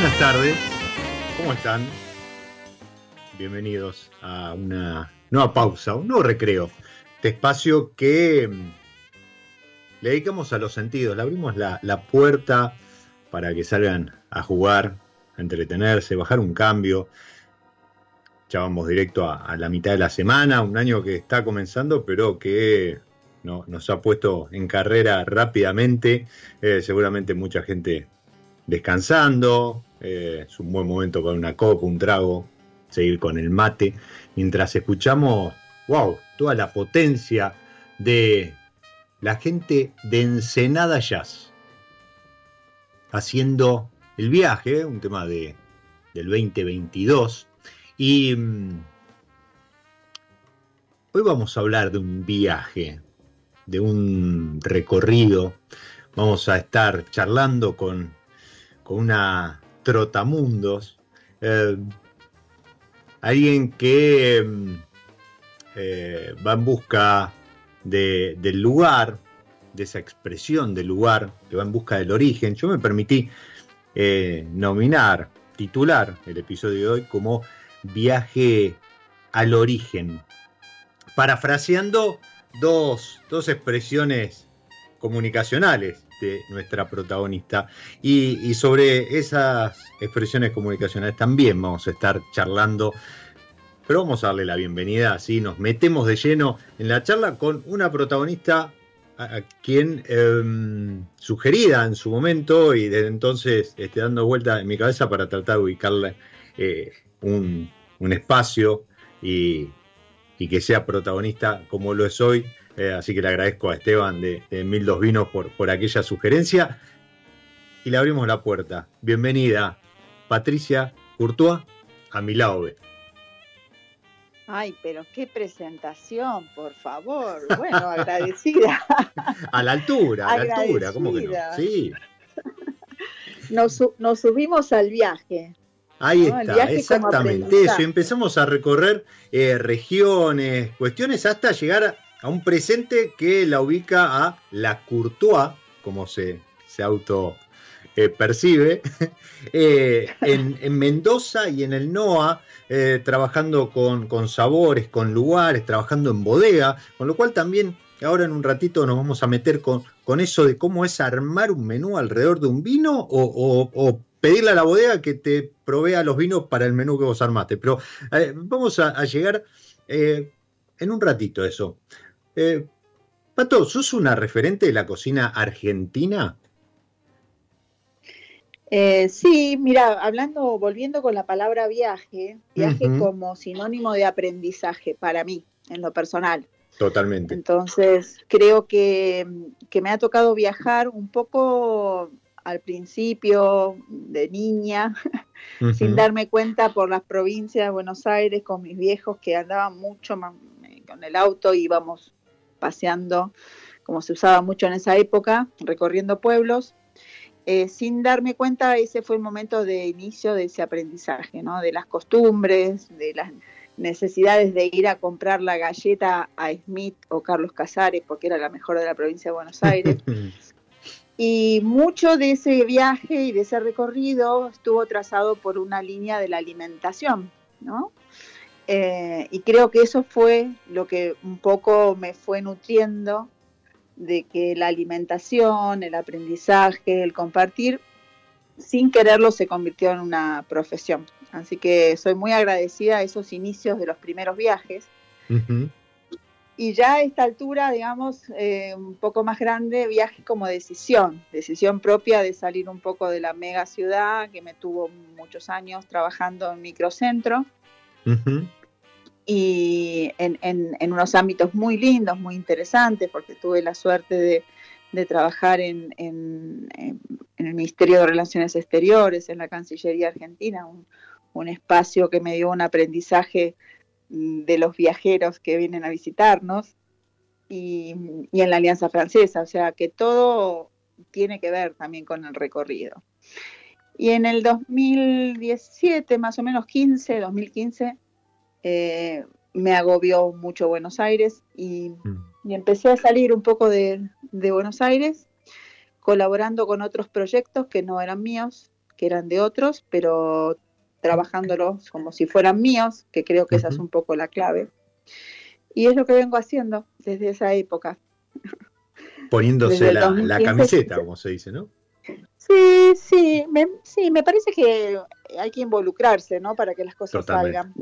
Buenas tardes, ¿cómo están? Bienvenidos a una nueva pausa, un nuevo recreo. Este espacio que mm, le dedicamos a los sentidos, le abrimos la, puerta para que salgan a jugar, a entretenerse, bajar un cambio. Ya vamos directo a, la mitad de la semana, un año que está comenzando, pero que no, nos ha puesto en carrera rápidamente. Eh, seguramente mucha gente descansando, eh, es un buen momento para una copa, un trago, seguir con el mate, mientras escuchamos, wow, toda la potencia de la gente de Ensenada Jazz, haciendo el viaje, un tema de, del 2022, y mm, hoy vamos a hablar de un viaje, de un recorrido, vamos a estar charlando con con una trotamundos, eh, alguien que mm, eh, va en busca del lugar, de esa expresión del lugar, que va en busca del origen. Yo me permití eh, nominar, titular el episodio de hoy como Viaje al origen, parafraseando dos, dos expresiones comunicacionales nuestra protagonista. Y, sobre esas expresiones comunicacionales también vamos a estar charlando. Pero vamos a darle la bienvenida, así nos metemos de lleno en la charla con una protagonista a, quien em, sugerida en su momento y desde entonces esté dando vuelta en mi cabeza para tratar de ubicarle eh, un, espacio y, y que sea protagonista como lo es hoy eh, así que le agradezco a Esteban de, Mil Dos Vinos por, por aquella sugerencia. Y le abrimos la puerta. Bienvenida, Patricia Courtois, a mi lado Ay, pero qué presentación, por favor. Bueno, agradecida. a la altura, a la altura, ¿cómo que no? Sí. Nos, subimos al viaje. Ahí está, exactamente eso. Y empezamos a recorrer eh, regiones, cuestiones hasta llegar a a un presente que la ubica a la Courtois, como se, se auto eh, percibe, eh, en, Mendoza y en el NOA, trabajando con, con, sabores, con lugares, trabajando en bodega, con lo cual también ahora en un ratito nos vamos a meter con, con eso de cómo es armar un menú alrededor de un vino o, pedirle a la bodega que te provea los vinos para el menú que vos armaste. Pero vamos a, llegar en un ratito eso. Pato, ¿sos una referente de la cocina argentina? Eh, sí, mira, hablando, volviendo con la palabra viaje, viaje como sinónimo de aprendizaje para mí, en lo personal. Totalmente. Entonces, creo que, me ha tocado viajar un poco al principio de niña, sin darme cuenta por las provincias de Buenos Aires con mis viejos que andaban mucho eh, con el auto, íbamos paseando, como se usaba mucho en esa época, recorriendo pueblos. Eh, sin darme cuenta, ese fue el momento de inicio de ese aprendizaje, ¿no? de las costumbres, de las necesidades de ir a comprar la galleta a Smith o Carlos Casares, porque era la mejor de la provincia de Buenos Aires. y mucho de ese viaje y de ese recorrido estuvo trazado por una línea de la alimentación, ¿no? Eh, y creo que eso fue lo que un poco me fue nutriendo de que la alimentación, el aprendizaje, el compartir, sin quererlo se convirtió en una profesión. Así que soy muy agradecida a esos inicios de los primeros viajes. Y ya a esta altura, digamos, eh, un poco más grande, viaje como decisión, decisión propia de salir un poco de la mega ciudad que me tuvo muchos años trabajando en microcentro y en, en, unos ámbitos muy lindos, muy interesantes, porque tuve la suerte de, trabajar en, en, el Ministerio de Relaciones Exteriores, en la Cancillería Argentina, un, espacio que me dio un aprendizaje mm, de los viajeros que vienen a visitarnos, y, y en la Alianza Francesa, o sea que todo tiene que ver también con el recorrido. Y en el 2017, más o menos 15, 2015, eh, me agobió mucho Buenos Aires y, mm. empecé a salir un poco de, Buenos Aires, colaborando con otros proyectos que no eran míos, que eran de otros, pero trabajándolos como si fueran míos, que creo que esa es un poco la clave. Y es lo que vengo haciendo desde esa época. Poniéndose la, camiseta, como se dice, ¿no? Sí, sí, me, sí, me parece que hay que involucrarse, ¿no? Para que las cosas salgan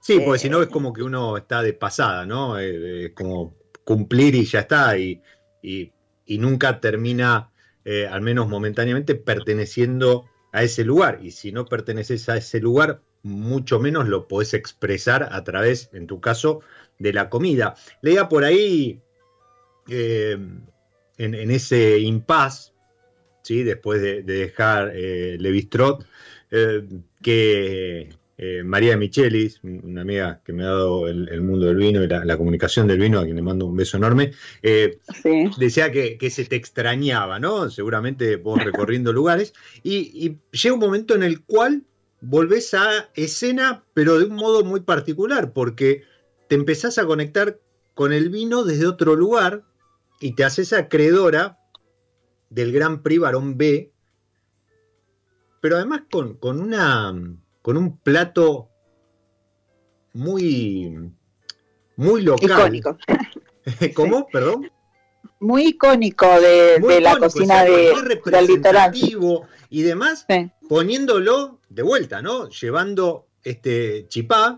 sí, porque si no es como que uno está de pasada, ¿no? Es como cumplir y ya está, y, nunca termina, eh, al menos momentáneamente, perteneciendo a ese lugar. Y si no perteneces a ese lugar, mucho menos lo podés expresar a través, en tu caso, de la comida. Leía por ahí, eh, en, ese impas, ¿sí? después de, dejar eh, Levistrot, que eh, María Michelis, una amiga que me ha dado el, mundo del vino y la, comunicación del vino, a quien le mando un beso enorme, eh, decía que, se te extrañaba, ¿no? Seguramente vos recorriendo lugares, y, llega un momento en el cual volvés a escena, pero de un modo muy particular, porque te empezás a conectar con el vino desde otro lugar y te haces acreedora del Gran Prix Barón B, pero además con, con una con un plato muy, muy local. Icónico. ¿Cómo? Perdón. Muy icónico de, la cocina de, del litoral. Y demás, poniéndolo de vuelta, ¿no? Llevando este chipá,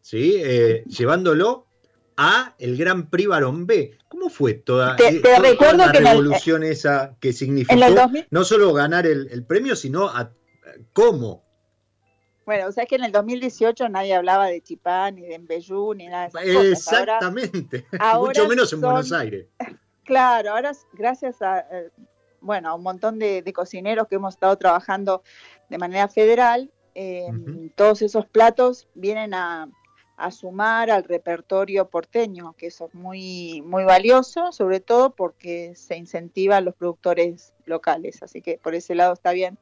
¿sí? Eh, llevándolo a el Gran Prix Barón B. ¿Cómo fue toda, te, eh, la revolución esa que significó no solo ganar el, el premio, sino a, cómo bueno, o sea que en el 2018 nadie hablaba de Chipán, ni de Embellú, ni nada de eso. Exactamente, mucho menos en Buenos Aires. Claro, ahora gracias a, eh, bueno, a un montón de, cocineros que hemos estado trabajando de manera federal, em, todos esos platos vienen a, sumar al repertorio porteño, que eso es muy, muy valioso, sobre todo porque se incentiva a los productores locales, así que por ese lado está bien.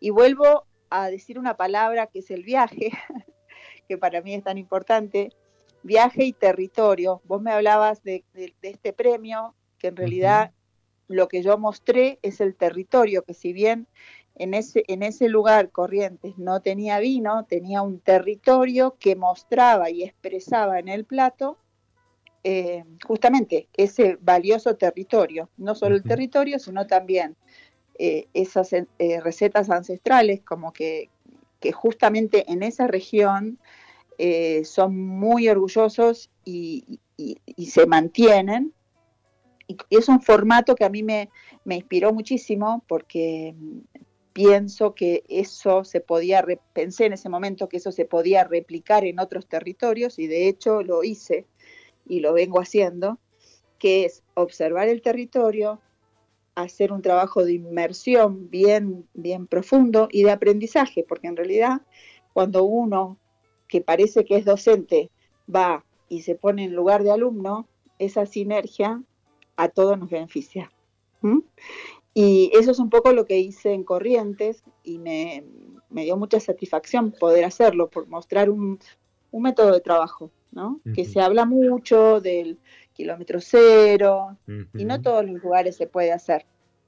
Y vuelvo a decir una palabra que es el viaje, que para mí es tan importante, viaje y territorio. Vos me hablabas de, este premio, que en realidad lo que yo mostré es el territorio, que si bien en ese, en ese lugar Corrientes no tenía vino, tenía un territorio que mostraba y expresaba en el plato eh, justamente ese valioso territorio, no solo el territorio, sino también eh, esas eh, recetas ancestrales, como que, justamente en esa región son muy orgullosos y, se mantienen. Y es un formato que a mí me, me inspiró muchísimo porque pienso que eso se podía, pensé en ese momento que eso se podía replicar en otros territorios y de hecho lo hice y lo vengo haciendo, que es observar el territorio, hacer un trabajo de inmersión bien, bien profundo y de aprendizaje, porque en realidad cuando uno que parece que es docente va y se pone en lugar de alumno, esa sinergia a todos nos beneficia. Y eso es un poco lo que hice en Corrientes y me, dio mucha satisfacción poder hacerlo, por mostrar un, un método de trabajo que se habla mucho del kilómetro cero y no todos los lugares se puede hacer,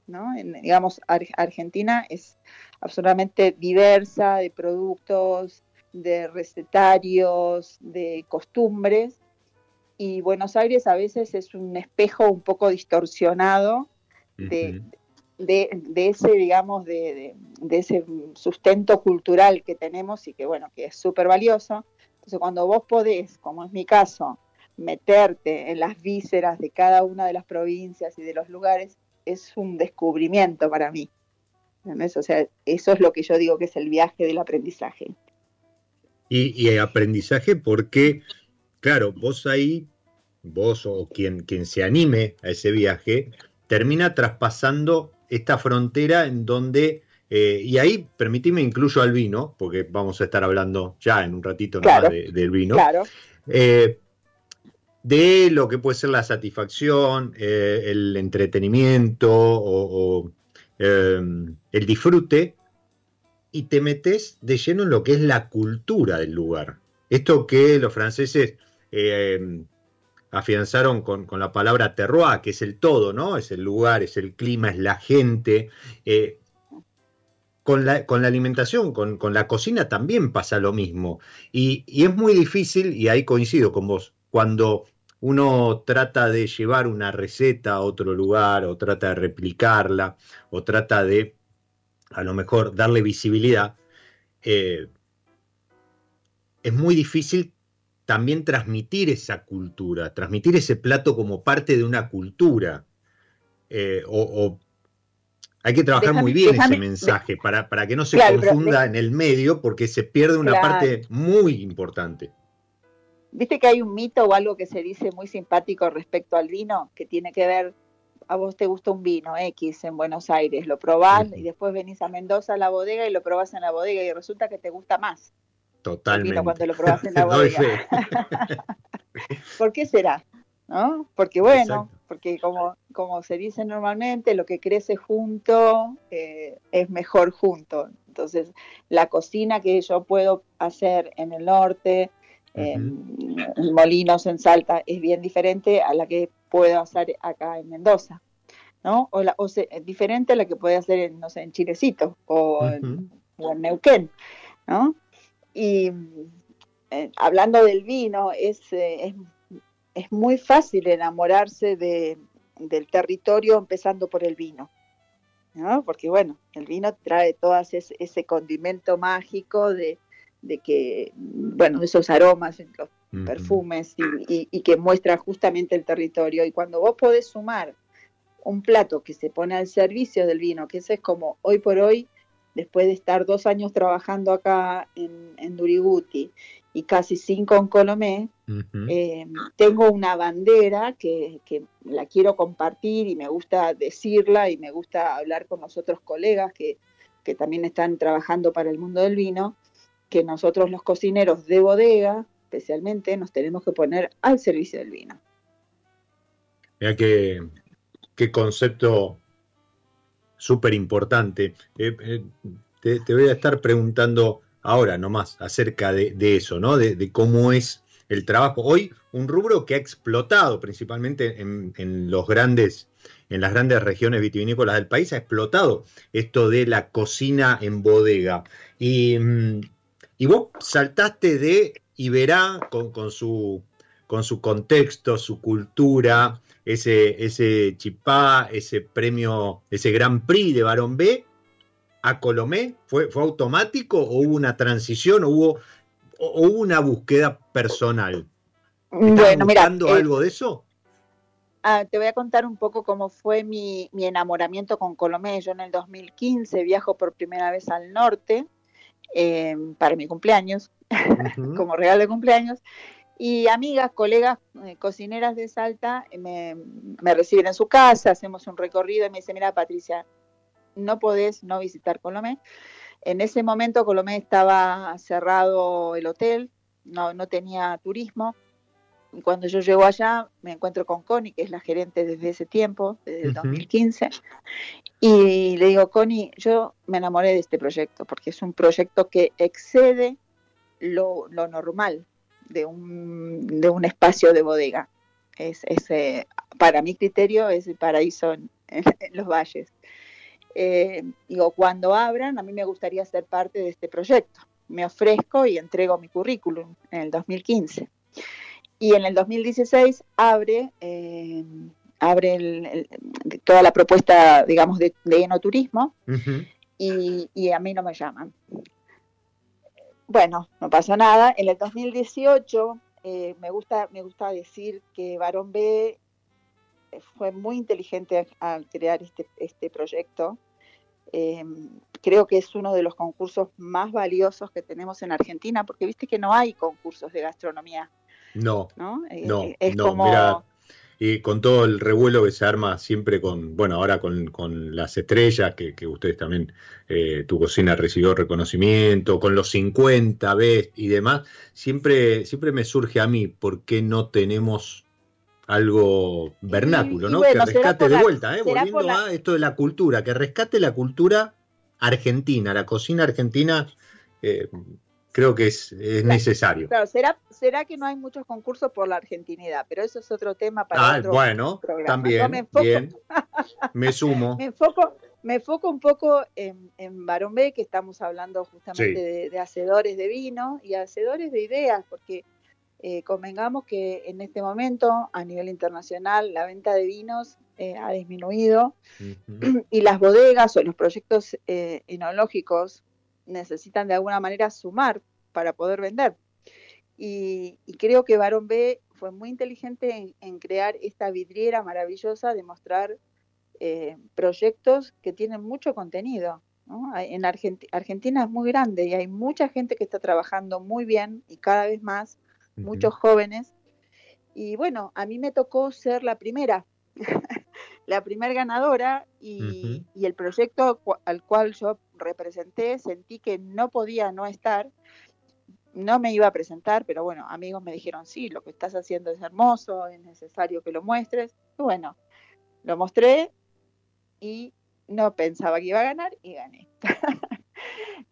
¿no? digamos, Argentina es absolutamente diversa de productos, de recetarios, de costumbres y Buenos Aires a veces es un espejo un poco distorsionado de, ese, digamos, de, de, ese sustento cultural que tenemos y que, bueno, que es súper valioso. Entonces, cuando vos podés, como es mi caso, meterte en las vísceras de cada una de las provincias y de los lugares, es un descubrimiento para mí. O sea, eso es lo que yo digo que es el viaje del aprendizaje. Y, aprendizaje porque, claro, vos ahí, vos o quien, quien se anime a ese viaje, termina traspasando esta frontera en donde eh, y ahí, permitime, incluyo al vino, porque vamos a estar hablando ya en un ratito del vino. Claro. Eh, de lo que puede ser la satisfacción, eh, el entretenimiento o, el disfrute, y te metes de lleno en lo que es la cultura del lugar. Esto que los franceses afianzaron con, la palabra terroir, que es el todo, ¿no? Es el lugar, es el clima, es la gente con la, con la alimentación, con, la cocina también pasa lo mismo. Y, es muy difícil, y ahí coincido con vos, cuando uno trata de llevar una receta a otro lugar, o trata de replicarla, o trata de, a lo mejor, darle visibilidad, eh, es muy difícil también transmitir esa cultura, transmitir ese plato como parte de una cultura, eh, o hay que trabajar muy bien ese mensaje para, para, que no se confunda en el medio porque se pierde una parte muy importante. Viste que hay un mito o algo que se dice muy simpático respecto al vino, que tiene que ver, a vos te gusta un vino X en Buenos Aires, lo probás y después venís a Mendoza a la bodega y lo probás en la bodega y resulta que te gusta más. Totalmente. El vino cuando lo probás en la bodega. ¿Por qué será? ¿No? Porque bueno, porque como, como se dice normalmente, lo que crece junto eh, es mejor junto. Entonces, la cocina que yo puedo hacer en el norte, en Molinos, en Salta, es bien diferente a la que puedo hacer acá en Mendoza. ¿no? O, la, o diferente a la que puede hacer en, no sé, en Chilecito o, en, Neuquén, ¿no? Y eh, hablando del vino, es, eh, es es muy fácil enamorarse de, del territorio empezando por el vino. ¿no? Porque bueno, el vino trae todo ese, ese condimento mágico de, de, que, bueno, esos aromas, los perfumes y, y, que muestra justamente el territorio. Y cuando vos podés sumar un plato que se pone al servicio del vino, que ese es como hoy por hoy, después de estar dos años trabajando acá en, en Duriguti y casi cinco en Colomé, eh, tengo una bandera que, la quiero compartir y me gusta decirla y me gusta hablar con los otros colegas que, también están trabajando para el mundo del vino, que nosotros los cocineros de bodega, especialmente, nos tenemos que poner al servicio del vino. Mira qué, qué concepto súper importante. Eh, eh, te, voy a estar preguntando ahora nomás acerca de, eso, ¿no? De, cómo es el trabajo. Hoy, un rubro que ha explotado principalmente en, los grandes en las grandes regiones vitivinícolas del país ha explotado esto de la cocina en bodega. Y, mm, vos saltaste de Iberá con, con, su, con su contexto, su cultura, ese, ese chipá, ese premio, ese Gran Prix de Barón B, a Colomé? ¿Fue, ¿Fue automático o hubo una transición o hubo, hubo una búsqueda personal? bueno, buscando mira, eh, algo de eso? Ah, te voy a contar un poco cómo fue mi, mi, enamoramiento con Colomé. Yo en el 2015 viajo por primera vez al norte eh, para mi cumpleaños, como regalo de cumpleaños. Y amigas, colegas, eh, cocineras de Salta me, me, reciben en su casa, hacemos un recorrido y me dicen, mira Patricia, no podés no visitar Colomé. En ese momento Colomé estaba cerrado el hotel, no, no tenía turismo cuando yo llego allá, me encuentro con Connie, que es la gerente desde ese tiempo, desde el 2015, y le digo, Connie, yo me enamoré de este proyecto, porque es un proyecto que excede lo, normal de un, de un espacio de bodega. Es, eh, para mi criterio, es el paraíso en, los valles. Eh, digo, cuando abran, a mí me gustaría ser parte de este proyecto. Me ofrezco y entrego mi currículum en el 2015. Y en el 2016 abre, eh, abre toda la propuesta, digamos, de, enoturismo y, a mí no me llaman. Bueno, no pasa nada. En el 2018 eh, me, gusta, me gusta decir que Barón B fue muy inteligente al crear este, este proyecto. Eh, creo que es uno de los concursos más valiosos que tenemos en Argentina, porque viste que no hay concursos de gastronomía no, no, eh, no, es como... y con todo el revuelo que se arma siempre con, bueno, ahora con, las estrellas, que, ustedes también, eh, tu cocina recibió reconocimiento, con los 50 ves y demás, siempre, siempre me surge a mí, ¿por qué no tenemos algo vernáculo, ¿no? que rescate de vuelta, ¿eh? volviendo a esto de la cultura, que rescate la cultura argentina, la cocina argentina. Eh, creo que es, necesario. Claro, será, será que no hay muchos concursos por la argentinidad, pero eso es otro tema para ah, otro bueno, también, me bien, me sumo. me enfoco, me enfoco un poco en, en Barón B, que estamos hablando justamente de, hacedores de vino y hacedores de ideas, porque eh, convengamos que en este momento, a nivel internacional, la venta de vinos eh, ha disminuido y las bodegas o los proyectos eh, enológicos necesitan de alguna manera sumar para poder vender. Y, creo que Barón B fue muy inteligente en, crear esta vidriera maravillosa de mostrar eh, proyectos que tienen mucho contenido. En Argentina es muy grande y hay mucha gente que está trabajando muy bien y cada vez más, muchos jóvenes. Y bueno, a mí me tocó ser la primera, la primera ganadora y, y, el proyecto al cual yo representé, sentí que no podía no estar, no me iba a presentar, pero bueno, amigos me dijeron, sí, lo que estás haciendo es hermoso, es necesario que lo muestres. Y bueno, lo mostré y no pensaba que iba a ganar y gané.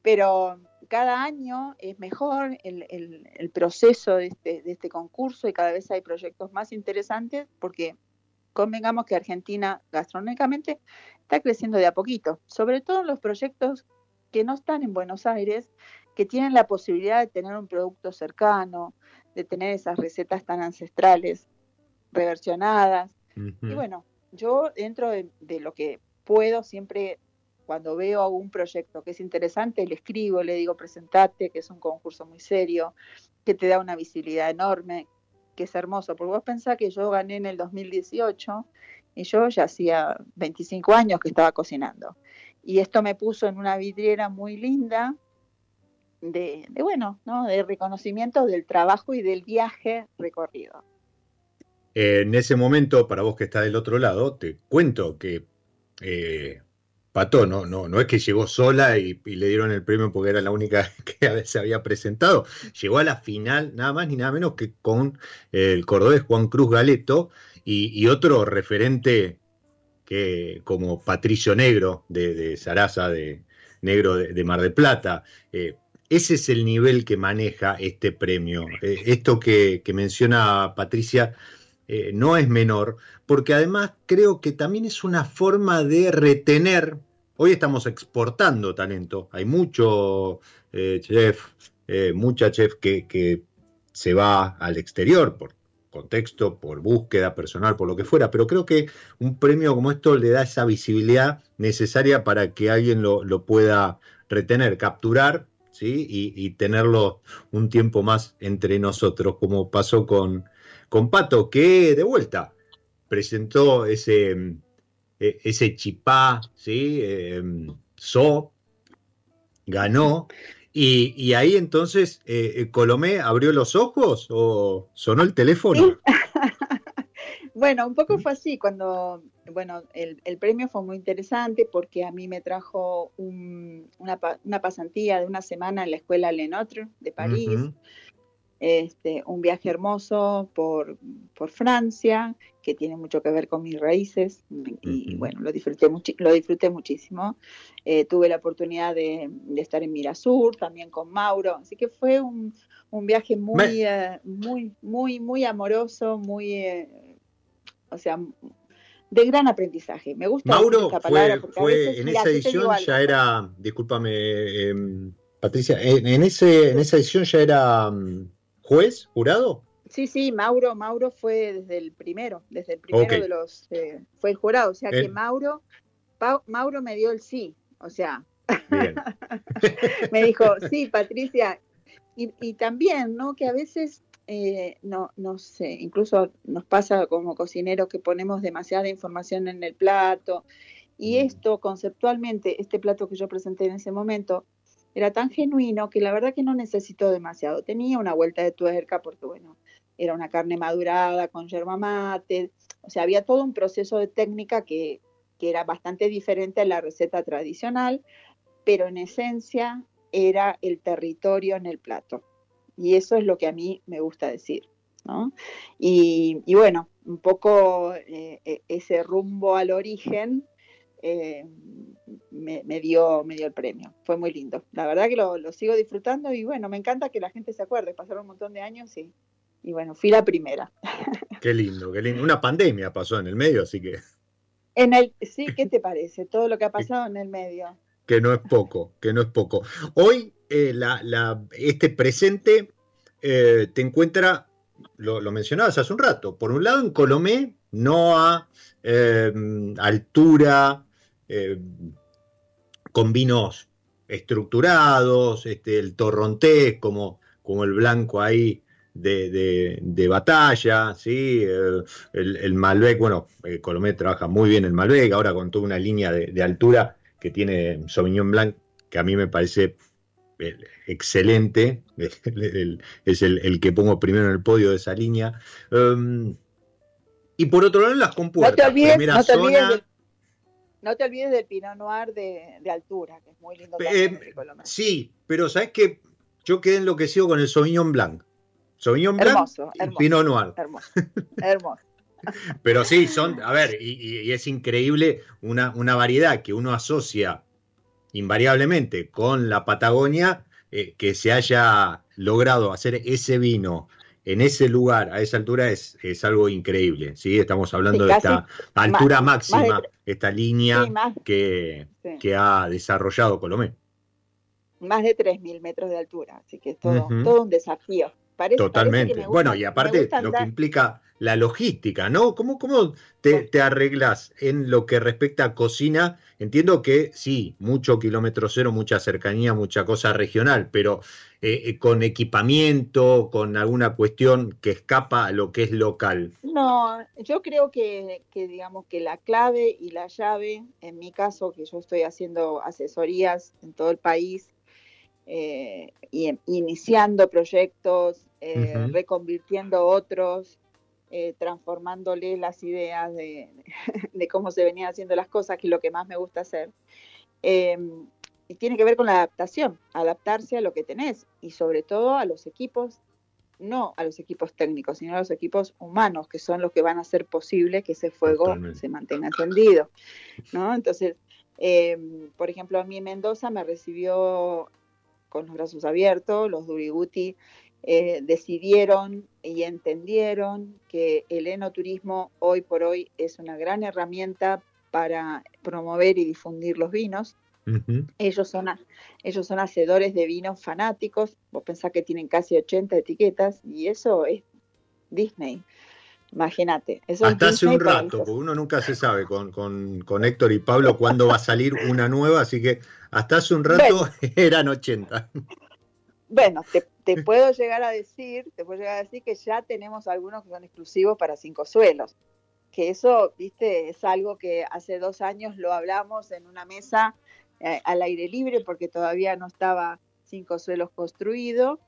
pero cada año es mejor el, el, proceso de este, de este concurso y cada vez hay proyectos más interesantes porque convengamos que Argentina gastronómicamente está creciendo de a poquito, sobre todo en los proyectos que no están en Buenos Aires, que tienen la posibilidad de tener un producto cercano, de tener esas recetas tan ancestrales, reversionadas. Y bueno, yo dentro de, lo que puedo, siempre cuando veo algún proyecto que es interesante, le escribo, le digo, presentate, que es un concurso muy serio, que te da una visibilidad enorme, que es hermoso, porque vos pensás que yo gané en el 2018 y yo ya hacía 25 años que estaba cocinando. Y esto me puso en una vidriera muy linda de, bueno, ¿no? de reconocimiento del trabajo y del viaje recorrido. en ese momento, para vos que está del otro lado, te cuento que eh, Pato no, no, no es que llegó sola y, le dieron el premio porque era la única que se había presentado. Llegó a la final, nada más ni nada menos que con el cordobés Juan Cruz Galeto y, otro referente que como Patricio Negro de, de Sarasa, de Negro de, Mar del Plata. Eh, ese es el nivel que maneja este premio. Eh, esto que, menciona Patricia eh, no es menor, porque además creo que también es una forma de retener, hoy estamos exportando talento, hay mucho eh, chef, mucha chef que, que se va al exterior por contexto, por búsqueda personal, por lo que fuera, pero creo que un premio como esto le da esa visibilidad necesaria para que alguien lo, lo pueda retener, capturar ¿sí? Y, tenerlo un tiempo más entre nosotros, como pasó con, con Pato, que de vuelta presentó ese, e, ese chipá, ¿sí? Em, so, ganó. Y, ahí entonces eh, Colomé abrió los ojos o sonó el teléfono. bueno, un poco fue así cuando bueno, el, premio fue muy interesante porque a mí me trajo una, pasantía de una semana en la escuela Lenotre de París, este, un viaje hermoso por, Francia, que tiene mucho que ver con mis raíces, y, bueno, lo disfruté, lo disfruté muchísimo. Eh, tuve la oportunidad de, estar en Mirasur, también con Mauro, así que fue un, viaje muy, eh, muy, muy, muy amoroso, muy... Eh, o sea, de gran aprendizaje. Me gusta Mauro esta palabra fue, en esa edición ya era, discúlpame, em, Patricia, en, ese, en esa edición ya era mm, juez, jurado. Sí, sí, Mauro, Mauro fue desde el primero, desde el primero de los, eh, fue el jurado, o sea que Mauro, Mauro me dio el sí, o sea, me dijo, sí, Patricia, y, y también, ¿no? Que a veces eh, no, no sé, incluso nos pasa como cocineros que ponemos demasiada información en el plato. Y mm. esto conceptualmente, este plato que yo presenté en ese momento, era tan genuino que la verdad que no necesitó demasiado. Tenía una vuelta de tuerca porque, bueno, era una carne madurada con yerba mate, o sea, había todo un proceso de técnica que, que era bastante diferente a la receta tradicional, pero en esencia era el territorio en el plato. Y eso es lo que a mí me gusta decir. ¿no? Y, bueno, un poco eh, e, ese rumbo al origen eh, me, dio, me dio el premio. Fue muy lindo. La verdad que lo, sigo disfrutando y bueno, me encanta que la gente se acuerde. Pasaron un montón de años y, y bueno, fui la primera. Qué lindo, qué lindo. Una pandemia pasó en el medio, así que... En el, sí, ¿qué te parece? Todo lo que ha pasado en el medio. Que no es poco, que no es poco. Hoy eh, la, este presente eh, te encuentra, lo, mencionabas hace un rato, por un lado en Colomé, no a eh, altura, con vinos estructurados, este, el torrontés como, como el blanco ahí de, batalla, ¿sí? el, Malbec, bueno, Colomé trabaja muy bien el Malbec, ahora con toda una línea de, de altura que tiene Sauvignon Blanc, que a mí me parece excelente, es el, que pongo primero en el podio de esa línea. Um, y por otro lado, las compuertas. No te olvides, no te olvides, del, Pinot Noir de, altura, que es muy lindo. Eh, sí, pero sabes que yo quedé enloquecido con el Sauvignon Blanc. Sauvignon Blanc y Pinot Noir. Hermoso, hermoso. Pero sí, son, a ver, y, es increíble una, una, variedad que uno asocia invariablemente con la Patagonia, eh, que se haya logrado hacer ese vino en ese lugar, a esa altura, es, es algo increíble. ¿sí? Estamos hablando de esta altura máxima, esta línea que, que, ha desarrollado Colomé. Más de 3.000 metros de altura, así que es todo, todo un desafío. Totalmente. bueno, y aparte lo que implica la logística, ¿no? ¿Cómo, cómo te, te, arreglas en lo que respecta a cocina? Entiendo que sí, mucho kilómetro cero, mucha cercanía, mucha cosa regional, pero eh, eh, con equipamiento, con alguna cuestión que escapa a lo que es local. No, yo creo que, que digamos que la clave y la llave, en mi caso, que yo estoy haciendo asesorías en todo el país, eh, y iniciando proyectos, reconvirtiendo otros, eh, transformándole las ideas de, cómo se venían haciendo las cosas, que es lo que más me gusta hacer. Y tiene que ver con la adaptación, adaptarse a lo que tenés y sobre todo a los equipos, no a los equipos técnicos, sino a los equipos humanos, que son los que van a hacer posible que ese fuego se mantenga encendido. ¿no? Entonces, em, por ejemplo, a mí Mendoza me recibió con los brazos abiertos, los Duriguti eh, decidieron y entendieron que el enoturismo hoy por hoy es una gran herramienta para promover y difundir los vinos. Ellos, son, ellos son hacedores de vinos fanáticos, vos pensás que tienen casi 80 etiquetas y eso es Disney. Imagínate. Hasta hace un rato, porque uno nunca se sabe con, con, Héctor y Pablo cuándo va a salir una nueva, así que hasta hace un rato eran 80. Bueno, te, puedo llegar a decir, te puedo llegar a decir que ya tenemos algunos que son exclusivos para cinco suelos. Que eso, viste, es algo que hace dos años lo hablamos en una mesa eh, al aire libre porque todavía no estaba cinco suelos construido.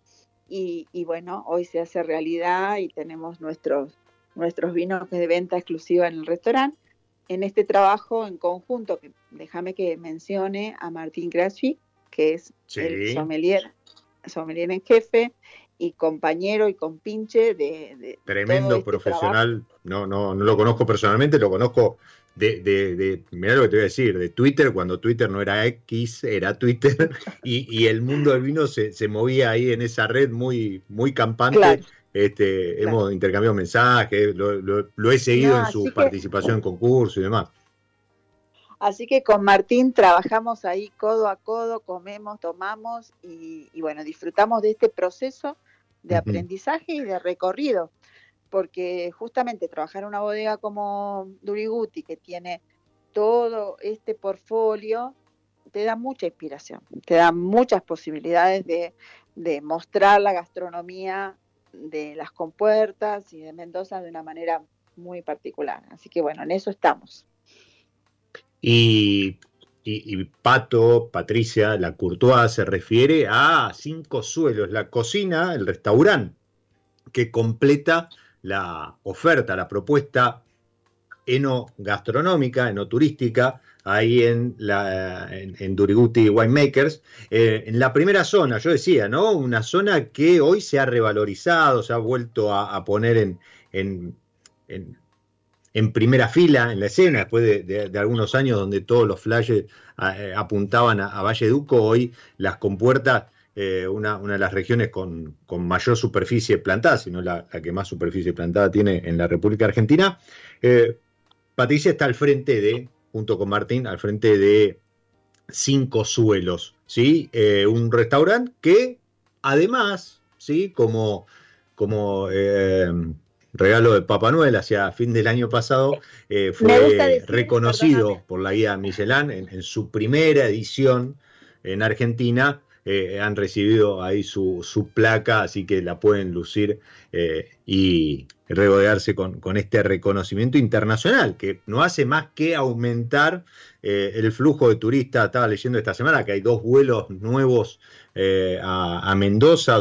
Y, y, bueno, hoy se hace realidad y tenemos nuestros, nuestros vinos de venta exclusiva en el restaurante. En este trabajo en conjunto, que déjame que mencione a Martín Grassi, que es el sommelier sommelier en jefe y compañero y compinche de... de Tremendo este profesional, no, no, no lo conozco personalmente, lo conozco de, de, de, mirá lo que te voy a decir, de Twitter, cuando Twitter no era X, era Twitter, y, y el mundo del vino se, se, movía ahí en esa red muy, muy campante. Este, Hemos intercambiado mensajes, lo, lo, he seguido en su participación en concursos y demás. Así que con Martín trabajamos ahí codo a codo, comemos, tomamos y, bueno, disfrutamos de este proceso de aprendizaje y de recorrido, porque justamente trabajar en una bodega como Duriguti, que tiene todo este portfolio, te da mucha inspiración, te da muchas posibilidades de, de mostrar la gastronomía de las compuertas y de Mendoza de una manera muy particular. Así que bueno, en eso estamos. Y, Pato, Patricia, la Courtois se refiere a cinco suelos, la cocina, el restaurante, que completa la oferta, la propuesta enogastronómica, enoturística, ahí en, la, en, Duriguti Winemakers. Eh, en la primera zona, yo decía, ¿no? Una zona que hoy se ha revalorizado, se ha vuelto a, poner en, en, en primera fila en la escena, después de, algunos años donde todos los flashes eh, apuntaban a, Valle Duco, hoy las compuertas, eh, una, de las regiones con, mayor superficie plantada, sino la, la, que más superficie plantada tiene en la República Argentina. Eh, Patricia está al frente de, junto con Martín, al frente de Cinco Suelos, ¿sí? un restaurante que además, ¿sí? Como, como regalo de Papá Noel hacia fin del año pasado, eh, fue reconocido por la guía Michelin en, su primera edición en Argentina. Eh, han recibido ahí su, placa, así que la pueden lucir eh, y regodearse con, con, este reconocimiento internacional, que no hace más que aumentar el flujo de turistas. Estaba leyendo esta semana que hay dos vuelos nuevos eh, a, Mendoza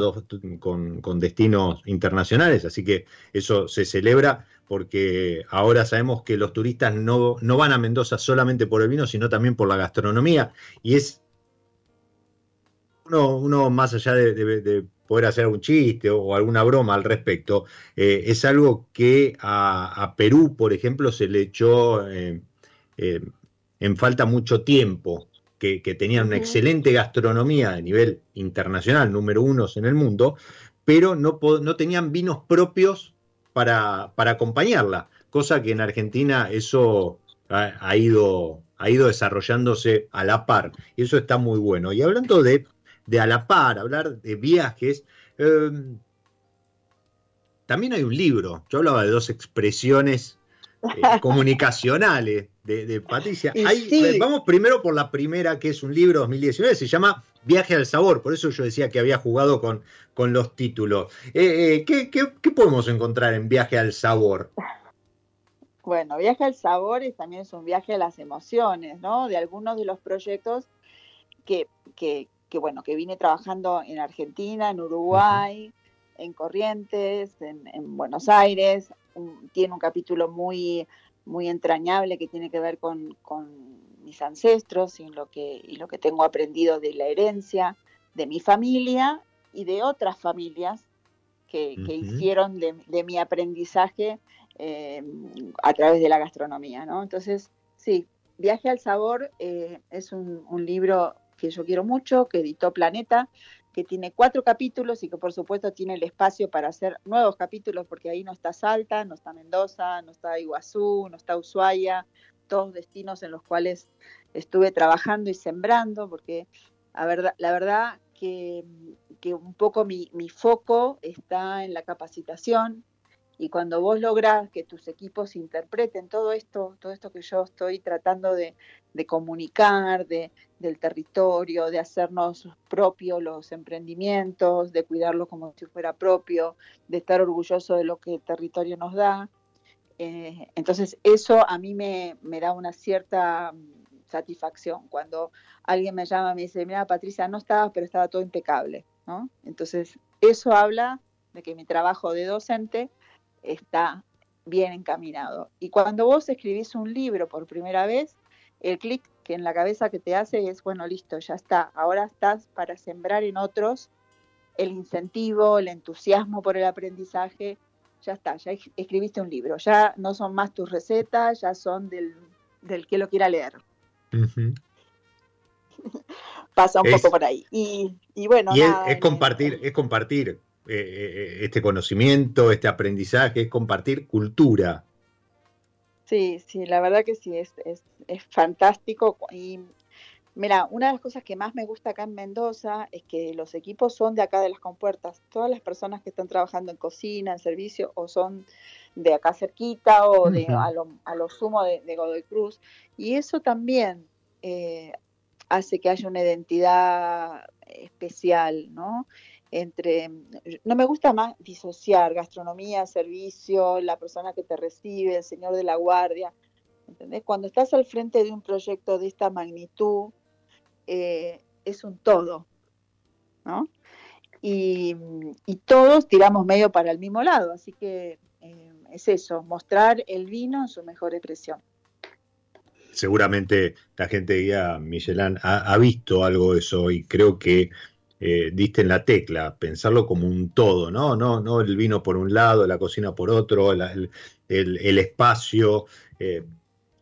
con, destinos internacionales, así que eso se celebra porque ahora sabemos que los turistas no, no van a Mendoza solamente por el vino, sino también por la gastronomía, y es uno, uno más allá de, poder hacer un chiste o, alguna broma al respecto, eh, es algo que a, Perú, por ejemplo, se le echó eh, en falta mucho tiempo que, tenían una excelente gastronomía a nivel internacional, número uno en el mundo, pero no, no tenían vinos propios para, para, acompañarla, cosa que en Argentina eso ha, ido, ha ido desarrollándose a la par, y eso está muy bueno. Y hablando de, de a la par, hablar de viajes, em, también hay un libro, yo hablaba de dos expresiones eh, comunicacionales de, Patricia. Vamos primero por la primera, que es un libro 2019, se llama Viaje al Sabor, por eso yo decía que había jugado con, con los títulos. Eh, eh, ¿qué, podemos encontrar en Viaje al Sabor? Bueno, Viaje al Sabor es, también es un viaje a las emociones, ¿no? De algunos de los proyectos que, que, bueno, que vine trabajando en Argentina, en Uruguay, en Corrientes, en, en Buenos Aires. tiene un capítulo muy muy entrañable que tiene que ver con, mis ancestros y lo, que, y lo que tengo aprendido de la herencia de mi familia y de otras familias que, hicieron de, mi aprendizaje eh, a través de la gastronomía. ¿no? Entonces, sí, Viaje al Sabor eh, es un, libro que yo quiero mucho, que editó Planeta, que tiene cuatro capítulos y que por supuesto tiene el espacio para hacer nuevos capítulos, porque ahí no está Salta, no está Mendoza, no está Iguazú, no está Ushuaia, todos destinos en los cuales estuve trabajando y sembrando, porque la verdad, verdad que, un poco mi, mi foco está en la capacitación, y cuando vos lográs que tus equipos interpreten todo esto, todo esto que yo estoy tratando de, comunicar, de, del territorio, de hacernos propios los emprendimientos, de cuidarlo como si fuera propio, de estar orgulloso de lo que el territorio nos da. Eh, entonces eso a mí me, da una cierta mm, satisfacción cuando alguien me llama y me dice, mira Patricia, no estaba, pero estaba todo impecable. Entonces eso habla de que mi trabajo de docente está bien encaminado. Y cuando vos escribís un libro por primera vez, el clic que en la cabeza que te hace es, bueno, listo, ya está, ahora estás para sembrar en otros el incentivo, el entusiasmo por el aprendizaje, ya está, ya escribiste un libro, ya no son más tus recetas, ya son del, del que lo quiera leer. Pasa un poco por ahí. Y, bueno, es, compartir, es compartir eh, eh, este conocimiento, este aprendizaje, es compartir cultura. Sí, sí, la verdad que sí, es, es, es fantástico. Y mira, una de las cosas que más me gusta acá en Mendoza es que los equipos son de acá de las compuertas. Todas las personas que están trabajando en cocina, en servicio, o son de acá cerquita o de, a, lo, a lo sumo de, Godoy Cruz. Y eso también eh, hace que haya una identidad especial, ¿no? Entre, no me gusta más disociar gastronomía, servicio, la persona que te recibe, el señor de la guardia, ¿entendés? Cuando estás al frente de un proyecto de esta magnitud, eh, es un todo, ¿no? Y, todos tiramos medio para el mismo lado, así que eh, es eso, mostrar el vino en su mejor expresión seguramente la gente Guía Michelin ha, ha, visto algo de eso y creo que eh, diste en la tecla, pensarlo como un todo, ¿no? No, no el vino por un lado, la cocina por otro, el, espacio. Eh,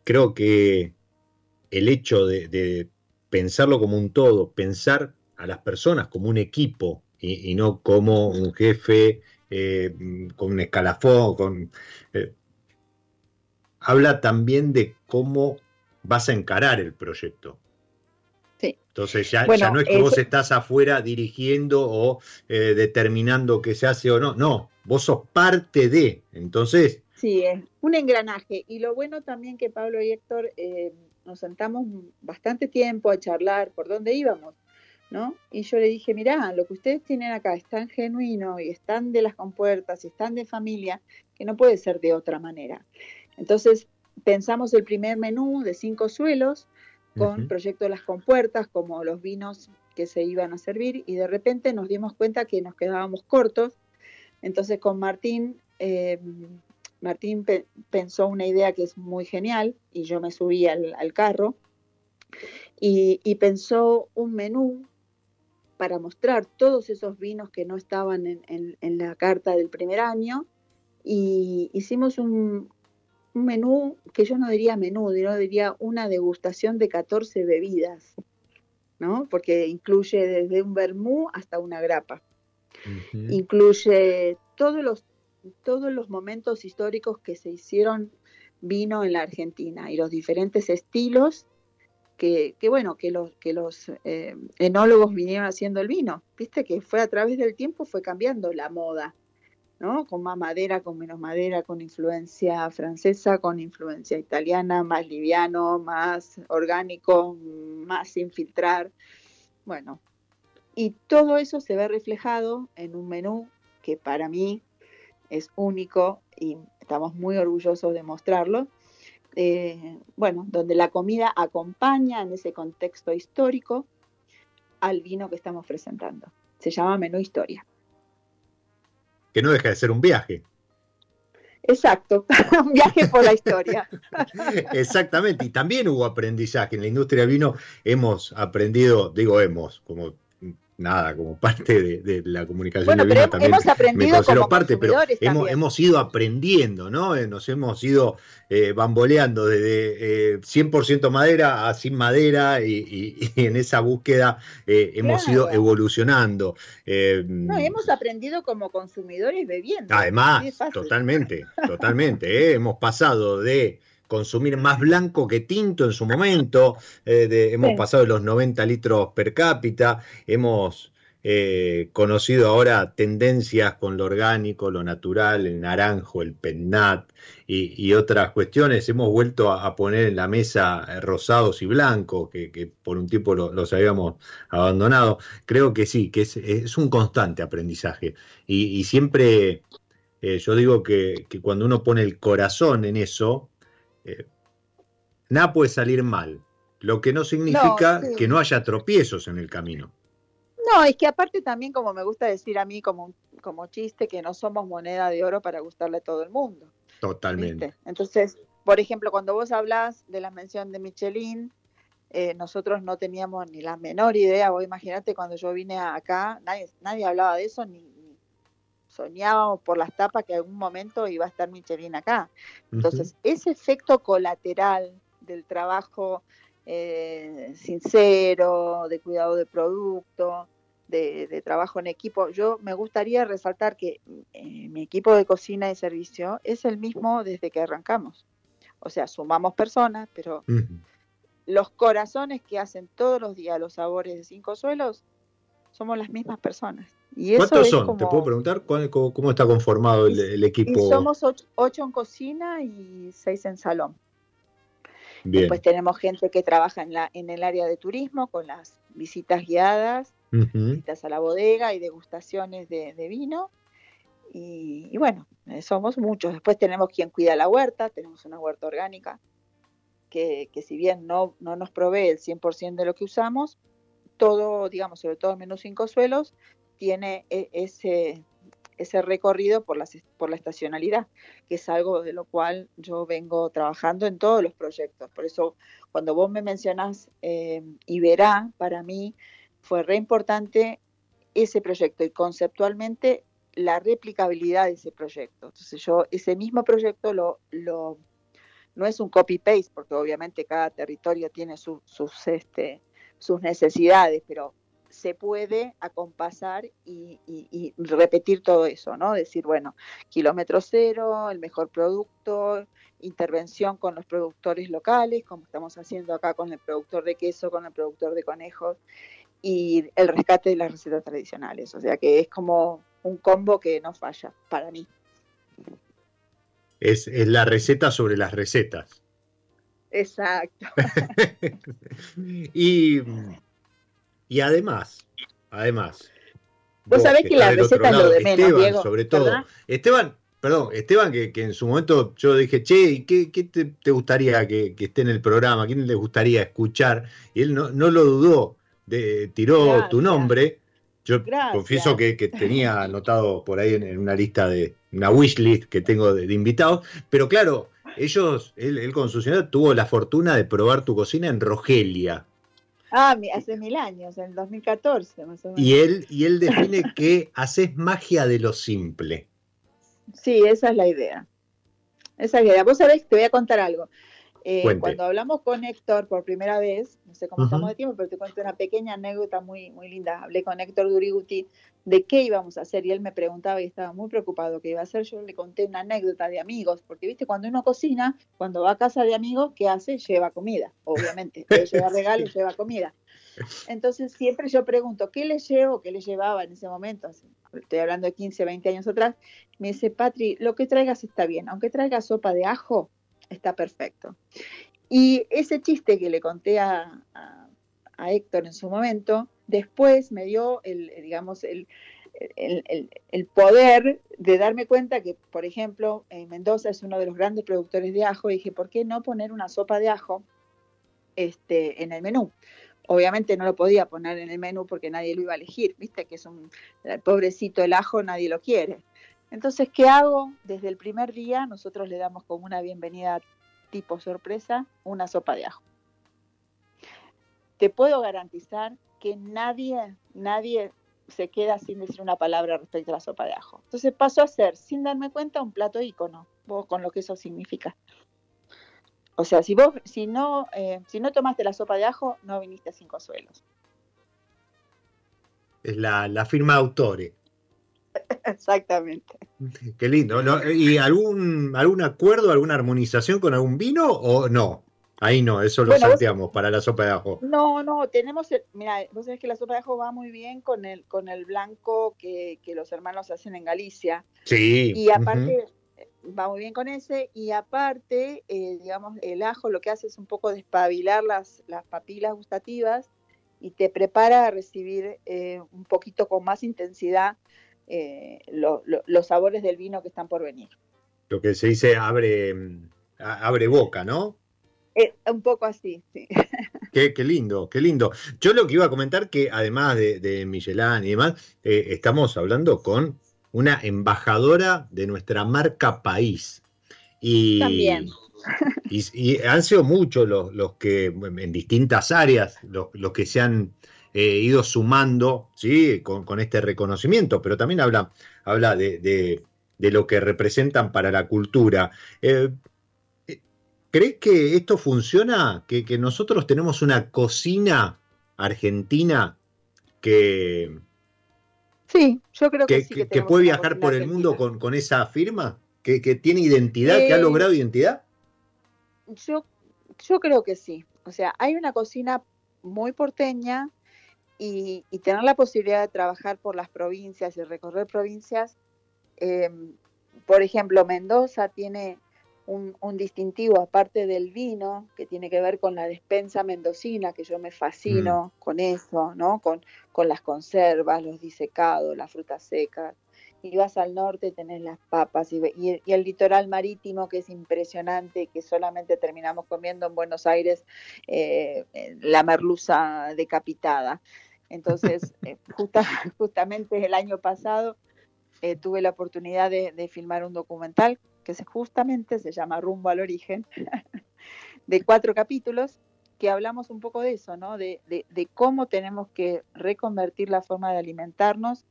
creo que el hecho de, pensarlo como un todo, pensar a las personas como un equipo y, no como un jefe eh, con un escalafón, habla también de cómo vas a encarar el proyecto. Entonces ya, no es que vos estás afuera dirigiendo o eh, determinando qué se hace o no, no, vos sos parte de, entonces... Sí, es un engranaje. Y lo bueno también que Pablo y Héctor eh, nos sentamos bastante tiempo a charlar por dónde íbamos, ¿no? Y yo le dije, mirá, lo que ustedes tienen acá es tan genuino y están de las compuertas y están de familia que no puede ser de otra manera. Entonces pensamos el primer menú de cinco suelos, con Proyecto de las Compuertas, como los vinos que se iban a servir, y de repente nos dimos cuenta que nos quedábamos cortos. Entonces con Martín, eh, Martín pensó una idea que es muy genial, y yo me subí al, carro, y, pensó un menú para mostrar todos esos vinos que no estaban en, en la carta del primer año, y hicimos un, un menú que yo no diría menú, yo diría una degustación de 14 bebidas, ¿no? Porque incluye desde un vermú hasta una grapa. Incluye todos los, todos los momentos históricos que se hicieron vino en la Argentina y los diferentes estilos que, bueno, que los, que los eh, enólogos vinieron haciendo el vino. Viste que fue a través del tiempo, fue cambiando la moda. ¿No? Con más madera, con menos madera, con influencia francesa, con influencia italiana, más liviano, más orgánico, más sin filtrar. Bueno, y todo eso se ve reflejado en un menú que para mí es único y estamos muy orgullosos de mostrarlo. Eh, bueno, donde la comida acompaña en ese contexto histórico al vino que estamos presentando. Se llama menú historia que no deja de ser un viaje. Exacto, un viaje por la historia. Exactamente, y también hubo aprendizaje. En la industria del vino hemos aprendido, digo hemos, como nada, como parte de, la comunicación bueno, de vino también hemos aprendido como parte, pero hemos, hemos, ido aprendiendo, ¿no? Eh, nos hemos ido eh, bamboleando desde eh, 100% madera a sin madera y, en esa búsqueda eh, hemos ido evolucionando. no, hemos aprendido como consumidores bebiendo. Además, totalmente, totalmente. hemos pasado de consumir más blanco que tinto en su momento, eh, hemos pasado de los 90 litros per cápita, hemos eh, conocido ahora tendencias con lo orgánico, lo natural, el naranjo, el pennat y, otras cuestiones. Hemos vuelto a, poner en la mesa eh, rosados y blancos, que, por un tiempo los habíamos abandonado. Creo que sí, que es, un constante aprendizaje. Y, siempre, yo digo que, que cuando uno pone el corazón en eso, eh, nada puede salir mal, lo que no significa que no haya tropiezos en el camino. No, es que aparte también, como me gusta decir a mí como, como chiste, que no somos moneda de oro para gustarle a todo el mundo. Totalmente. Entonces, por ejemplo, cuando vos hablas de la mención de Michelin, eh, nosotros no teníamos ni la menor idea, vos imagínate cuando yo vine acá, nadie, nadie hablaba de eso, ni, soñábamos por las tapas que algún momento iba a estar Michelin acá. Entonces, ese efecto colateral del trabajo eh, sincero, de cuidado de producto, de, trabajo en equipo, yo me gustaría resaltar que eh, mi equipo de cocina y servicio es el mismo desde que arrancamos. O sea, sumamos personas, pero los corazones que hacen todos los días los sabores de cinco suelos somos las mismas personas. ¿Cuántos son? ¿Te puedo preguntar cómo, está conformado el, equipo? somos ocho, en cocina y seis en salón. Después tenemos gente que trabaja en, la, en el área de turismo con las visitas guiadas, visitas a la bodega y degustaciones de, vino. Y, bueno, eh, somos muchos. Después tenemos quien cuida la huerta, tenemos una huerta orgánica que, que si bien no, no nos provee el 100% de lo que usamos, todo, digamos, sobre todo el menú cinco suelos, tiene e, ese, ese recorrido por la, por la estacionalidad, que es algo de lo cual yo vengo trabajando en todos los proyectos. Por eso, cuando vos me mencionás eh, Iberá, para mí fue re importante ese proyecto y conceptualmente la replicabilidad de ese proyecto. Entonces yo ese mismo proyecto lo, lo no es un copy-paste, porque obviamente cada territorio tiene sus, este, sus necesidades, pero se puede acompasar y, repetir todo eso, ¿no? Decir, bueno, kilómetro cero, el mejor producto, intervención con los productores locales, como estamos haciendo acá con el productor de queso, con el productor de conejos, y el rescate de las recetas tradicionales. O sea que es como un combo que no falla para mí. Es, es la receta sobre las recetas. Exacto. y y además, además. Vos, sabés que la receta es lo de menos, Esteban, sobre todo. Esteban, perdón, Esteban, que, en su momento yo dije, che, ¿qué, qué te, gustaría que, esté en el programa? ¿Quién le gustaría escuchar? Y él no, no lo dudó, de, tiró tu nombre. Yo confieso que, tenía anotado por ahí en, una lista de una wish list que tengo de, invitados, pero claro, ellos, él, él, con su señora tuvo la fortuna de probar tu cocina en Rogelia, Ah, hace mil años, en el 2014 más o menos. Y él, y él define que haces magia de lo simple. Sí, esa es la idea. Esa es la idea. Vos sabés, te voy a contar algo. Eh, cuando hablamos con Héctor por primera vez, no sé cómo estamos de tiempo, pero te cuento una pequeña anécdota muy, muy linda. Hablé con Héctor Duriguti de qué íbamos a hacer y él me preguntaba y estaba muy preocupado qué iba a hacer. Yo le conté una anécdota de amigos, porque viste, cuando uno cocina, cuando va a casa de amigos, ¿qué hace? Lleva comida, obviamente. lleva regalos, lleva comida. Entonces siempre yo pregunto, ¿qué le llevo? ¿Qué le llevaba en ese momento? Estoy hablando de 15, 20 años atrás. Me dice, Patri, lo que traigas está bien. Aunque traiga sopa de ajo, está perfecto. Y ese chiste que le conté a, Héctor en su momento, después me dio el, digamos, el, el, poder de darme cuenta que, por ejemplo, en Mendoza es uno de los grandes productores de ajo, y dije, ¿por qué no poner una sopa de ajo este, en el menú? Obviamente no lo podía poner en el menú porque nadie lo iba a elegir, viste que es un pobrecito el ajo, nadie lo quiere. Entonces, ¿qué hago? Desde el primer día nosotros le damos como una bienvenida tipo sorpresa una sopa de ajo. Te puedo garantizar que nadie, nadie se queda sin decir una palabra respecto a la sopa de ajo. Entonces pasó a ser, sin darme cuenta, un plato ícono, con lo que eso significa. O sea, si vos, si no, eh, si no tomaste la sopa de ajo, no viniste a Cinco Suelos. Es la, la firma autore. Exactamente. Qué lindo. ¿Y algún, algún acuerdo, alguna armonización con algún vino o no? Ahí no, eso lo salteamos para la sopa de ajo. No, no, tenemos, mira, vos sabés que la sopa de ajo va muy bien con el, con el blanco que, los hermanos hacen en Galicia. Sí. Y aparte, va muy bien con ese, y aparte, eh, digamos, el ajo lo que hace es un poco despabilar las, las papilas gustativas y te prepara a recibir eh, un poquito con más intensidad eh, los sabores del vino que están por venir. Lo que se dice abre, abre boca, ¿no? Eh, un poco así, sí. Qué, lindo, qué lindo. Yo lo que iba a comentar que además de, de Michelin y demás, eh, estamos hablando con una embajadora de nuestra marca país. Y, También. Y, han sido muchos los, los, que en distintas áreas, los, los que se han eh, ido sumando ¿sí? Con, este reconocimiento, pero también habla, habla de, de, lo que representan para la cultura. ¿Crees que esto funciona? ¿Que, nosotros tenemos una cocina argentina que... Sí, yo creo que, sí. Que, puede viajar por el mundo con, esa firma, que, tiene identidad, que ha eh, logrado identidad. Yo, yo creo que sí. O sea, hay una cocina muy porteña y, tener la posibilidad de trabajar por las provincias y recorrer provincias. Eh, por ejemplo, Mendoza tiene un, distintivo aparte del vino, que tiene que ver con la despensa mendocina, que yo me fascino mm. con eso, ¿no? Con, con las conservas, los disecados, las frutas secas. Y vas al norte, tenés las papas y, y, el litoral marítimo, que es impresionante, que solamente terminamos comiendo en Buenos Aires eh, la merluza decapitada. Entonces, eh, justamente el año pasado eh, tuve la oportunidad de, filmar un documental que justamente se llama Rumbo al Origen, de cuatro capítulos, que hablamos un poco de eso, ¿no? De, cómo tenemos que reconvertir la forma de alimentarnos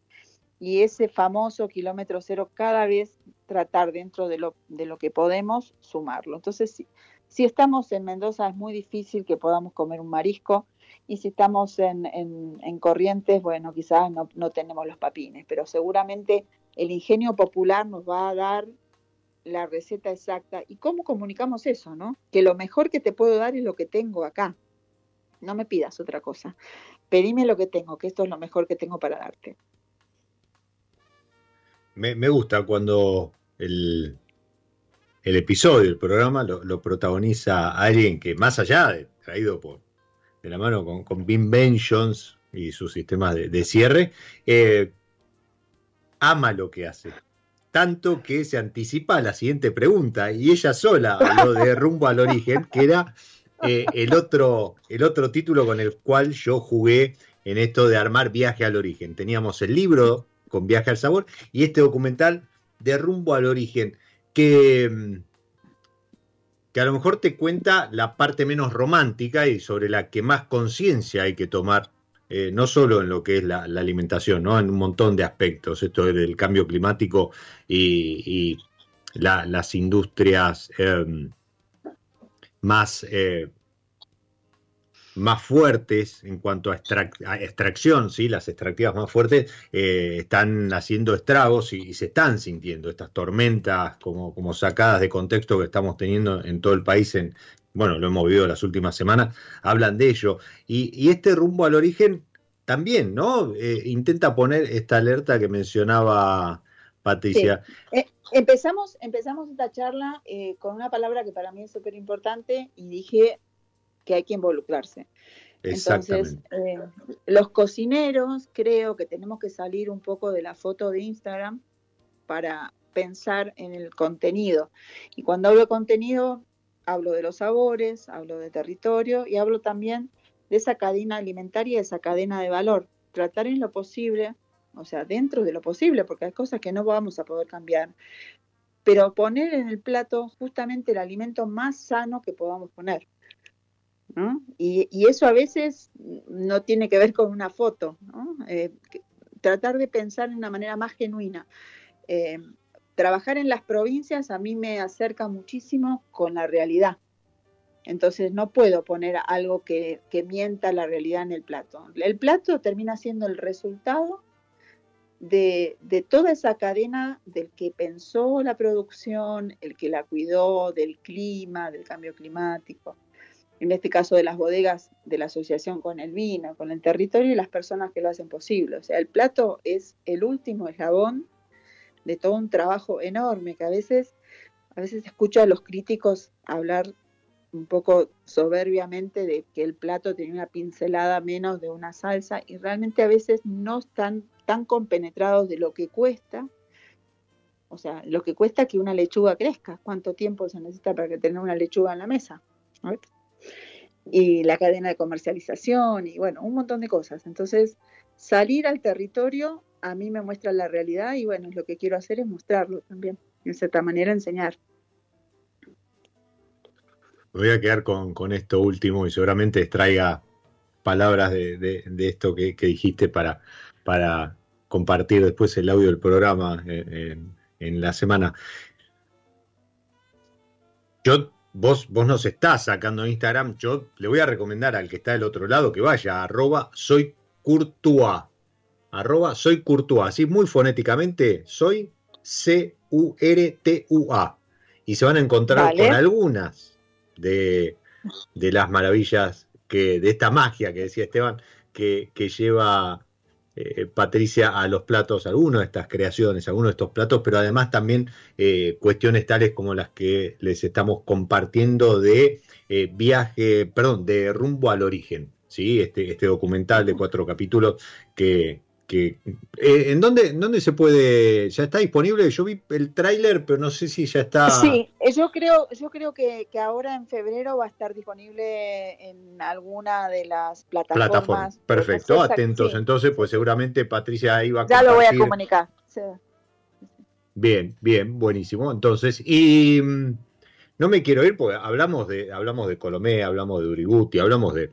y ese famoso kilómetro cero cada vez tratar dentro de lo, de lo que podemos sumarlo. Entonces, si, estamos en Mendoza es muy difícil que podamos comer un marisco y si estamos en, en, Corrientes, bueno, quizás no, no tenemos los papines, pero seguramente el ingenio popular nos va a dar la receta exacta y cómo comunicamos eso, ¿no? Que lo mejor que te puedo dar es lo que tengo acá. No me pidas otra cosa. Pedime lo que tengo, que esto es lo mejor que tengo para darte. Me, gusta cuando el, el, episodio, el programa, lo, protagoniza alguien que más allá de traído por de la mano con, con Bim Bentions y sus sistemas de, cierre, eh, ama lo que hace tanto que se anticipa a la siguiente pregunta, y ella sola habló de rumbo al origen, que era eh, el, otro, el otro título con el cual yo jugué en esto de armar viaje al origen. Teníamos el libro con viaje al sabor y este documental de rumbo al origen, que, mm, que a lo mejor te cuenta la parte menos romántica y sobre la que más conciencia hay que tomar eh, no solo en lo que es la, alimentación, ¿no? en un montón de aspectos, esto del cambio climático y, las industrias em, más, eh, más fuertes en cuanto a, extracción, ¿sí? las extractivas más fuertes eh, están haciendo estragos y, se están sintiendo estas tormentas como, sacadas de contexto que estamos teniendo en todo el país en, bueno, lo hemos vivido las últimas semanas, hablan de ello. Y, este rumbo al origen también, ¿no? Eh, intenta poner esta alerta que mencionaba Patricia. Eh, empezamos, empezamos esta charla con una palabra que para mí es súper importante y dije que hay que involucrarse. Entonces, los cocineros creo que tenemos que salir un poco de la foto de Instagram para pensar en el contenido. Y cuando hablo de contenido, hablo de los sabores, hablo de territorio y hablo también de esa cadena alimentaria, de esa cadena de valor. Tratar en lo posible, o sea, dentro de lo posible, porque hay cosas que no vamos a poder cambiar, pero poner en el plato justamente el alimento más sano que podamos poner. Y, eso a veces no tiene que ver con una foto, eh, tratar de pensar de una manera más genuina. Eh, trabajar en las provincias a mí me acerca muchísimo con la realidad. Entonces no puedo poner algo que, mienta la realidad en el plato. El plato termina siendo el resultado de, toda esa cadena del que pensó la producción, el que la cuidó, del clima, del cambio climático en este caso de las bodegas de la asociación con el vino, con el territorio y las personas que lo hacen posible. O sea, el plato es el último eslabón de todo un trabajo enorme que a veces, a veces escucho a los críticos hablar un poco soberbiamente de que el plato tiene una pincelada menos de una salsa y realmente a veces no están tan compenetrados de lo que cuesta, o sea, lo que cuesta que una lechuga crezca, cuánto tiempo se necesita para que tenga una lechuga en la mesa y la cadena de comercialización y bueno, un montón de cosas. Entonces, salir al territorio a mí me muestra la realidad y bueno, lo que quiero hacer es mostrarlo también, de cierta manera enseñar. Me voy a quedar con, esto último y seguramente extraiga palabras de, esto que, dijiste para, para compartir después el audio del programa en, en la semana. Yo vos, vos nos estás sacando en Instagram, yo le voy a recomendar al que está del otro lado que vaya a arroba soy Courtois. Arroba soy Courtois. Así muy fonéticamente, soy C-U-R-T-U-A. Y se van a encontrar con algunas de, las maravillas que, de esta magia que decía Esteban, que, que lleva eh, Patricia, a los platos, algunas de estas creaciones, algunos de estos platos, pero además también eh, cuestiones tales como las que les estamos compartiendo de eh, viaje, perdón, de rumbo al origen. ¿sí? Este, este documental de cuatro capítulos que, que eh, ¿en, dónde, dónde se puede? ¿Ya está disponible? Yo vi el tráiler, pero no sé si ya está. Sí, eh, yo creo, yo creo que, ahora en febrero va a estar disponible en alguna de las plataformas. Perfecto, atentos. Entonces, pues seguramente Patricia ahí va a Ya lo voy a comunicar. Bien, bien, buenísimo. Entonces, y mm, no me quiero ir porque hablamos de, hablamos de Colomé, hablamos de Uriguti, hablamos de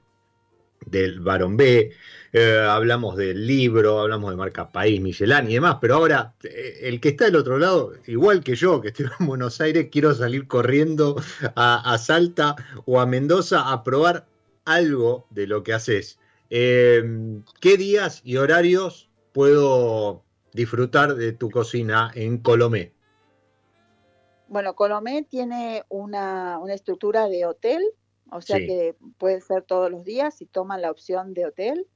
del Barón B, eh, hablamos del libro, hablamos de marca País, Michelin y demás, pero ahora eh, el que está del otro lado, igual que yo, que estoy en Buenos Aires, quiero salir corriendo a, Salta o a Mendoza a probar algo de lo que haces. Em, ¿Qué días y horarios puedo disfrutar de tu cocina en Colomé? Bueno, Colomé tiene una, estructura de hotel, o sea que puede ser todos los días si toman la opción de hotel.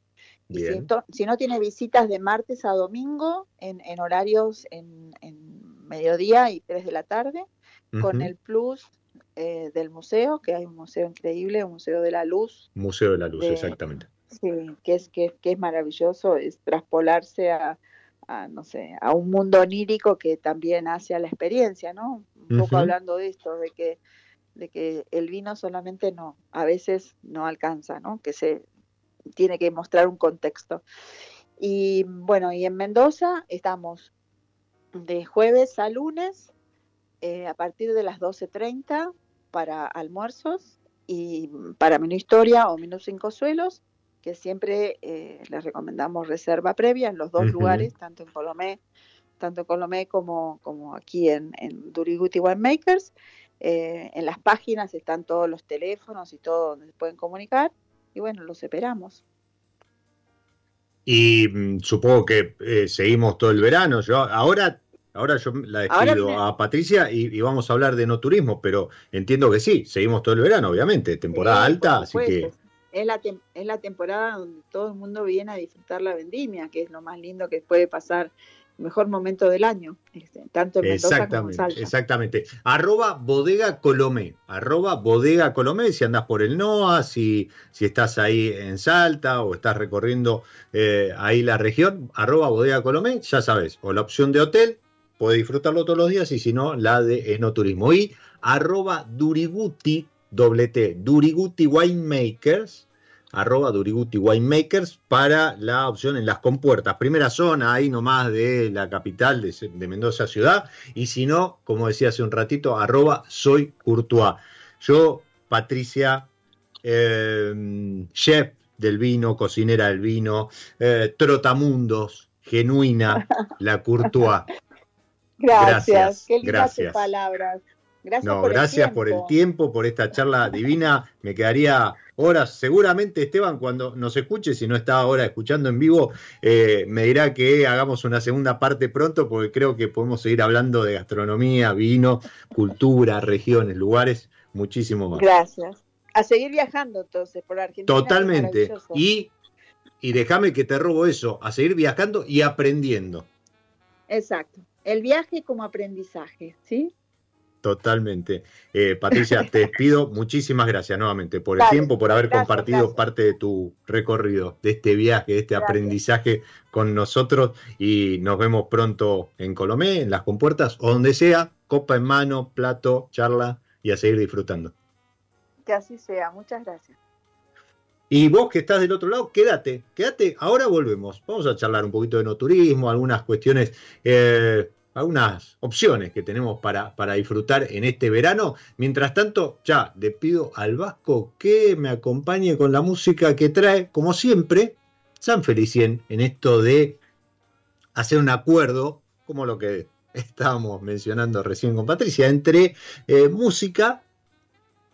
Si, no tiene visitas de martes a domingo en, horarios en, mediodía y 3 de la tarde, con el plus eh, del museo, que hay un museo increíble, un museo de la luz. Museo de la luz, exactamente. Sí, que es, que, que, es maravilloso, es traspolarse a, no sé, a un mundo onírico que también hace a la experiencia, ¿no? Un poco hablando de esto, de que de que el vino solamente no, a veces no alcanza, ¿no? Que se tiene que mostrar un contexto. Y bueno, y en Mendoza estamos de jueves a lunes eh, a partir de las 12.30 para almuerzos y para menú historia o menú cinco suelos, que siempre eh, les recomendamos reserva previa en los dos lugares, tanto en Colomé, tanto en Colomé como, como aquí en, en Duriguti Winemakers. Eh, en las páginas están todos los teléfonos y todo donde se pueden comunicar y bueno, los esperamos. Y mm, supongo que eh, seguimos todo el verano. Yo ahora, ahora yo la despido a Patricia y, vamos a hablar de no turismo, pero entiendo que sí, seguimos todo el verano, obviamente, temporada alta, así que es la, es la temporada donde todo el mundo viene a disfrutar la vendimia, que es lo más lindo que puede pasar mejor momento del año, este, tanto en Mendoza como en Salta. Exactamente. Arroba bodega Colomé, arroba bodega Colomé, si andas por el NOA, si, si estás ahí en Salta o estás recorriendo eh, ahí la región, arroba bodega Colomé, ya sabes, o la opción de hotel, puedes disfrutarlo todos los días y si no, la de enoturismo. Y arroba Duriguti, doble T, Duriguti Winemakers, arroba Duriguti Winemakers para la opción en las compuertas. Primera zona ahí nomás de la capital de, Mendoza ciudad. Y si no, como decía hace un ratito, arroba soy Courtois. Yo, Patricia, eh, chef del vino, cocinera del vino, eh, trotamundos, genuina, la Courtois. Gracias, qué gracias. palabras. Gracias, por, gracias el por el tiempo, por esta charla divina. Me quedaría horas. Seguramente Esteban, cuando nos escuche, si no está ahora escuchando en vivo, eh, me dirá que hagamos una segunda parte pronto, porque creo que podemos seguir hablando de gastronomía, vino, cultura, regiones, lugares, muchísimo más. Gracias. A seguir viajando entonces por Argentina. Totalmente. Y, y déjame que te robo eso, a seguir viajando y aprendiendo. Exacto. El viaje como aprendizaje, ¿sí? Totalmente. Eh, Patricia, te pido muchísimas gracias nuevamente por el tiempo, por haber compartido parte de tu recorrido, de este viaje, de este aprendizaje con nosotros y nos vemos pronto en Colomé, en las compuertas o donde sea, copa en mano, plato, charla y a seguir disfrutando. Que así sea, muchas gracias. Y vos que estás del otro lado, quédate, quédate, ahora volvemos. Vamos a charlar un poquito de no turismo, algunas cuestiones eh, algunas opciones que tenemos para, para, disfrutar en este verano. Mientras tanto, ya le pido al Vasco que me acompañe con la música que trae, como siempre, San Felicien en esto de hacer un acuerdo, como lo que estábamos mencionando recién con Patricia, entre eh, música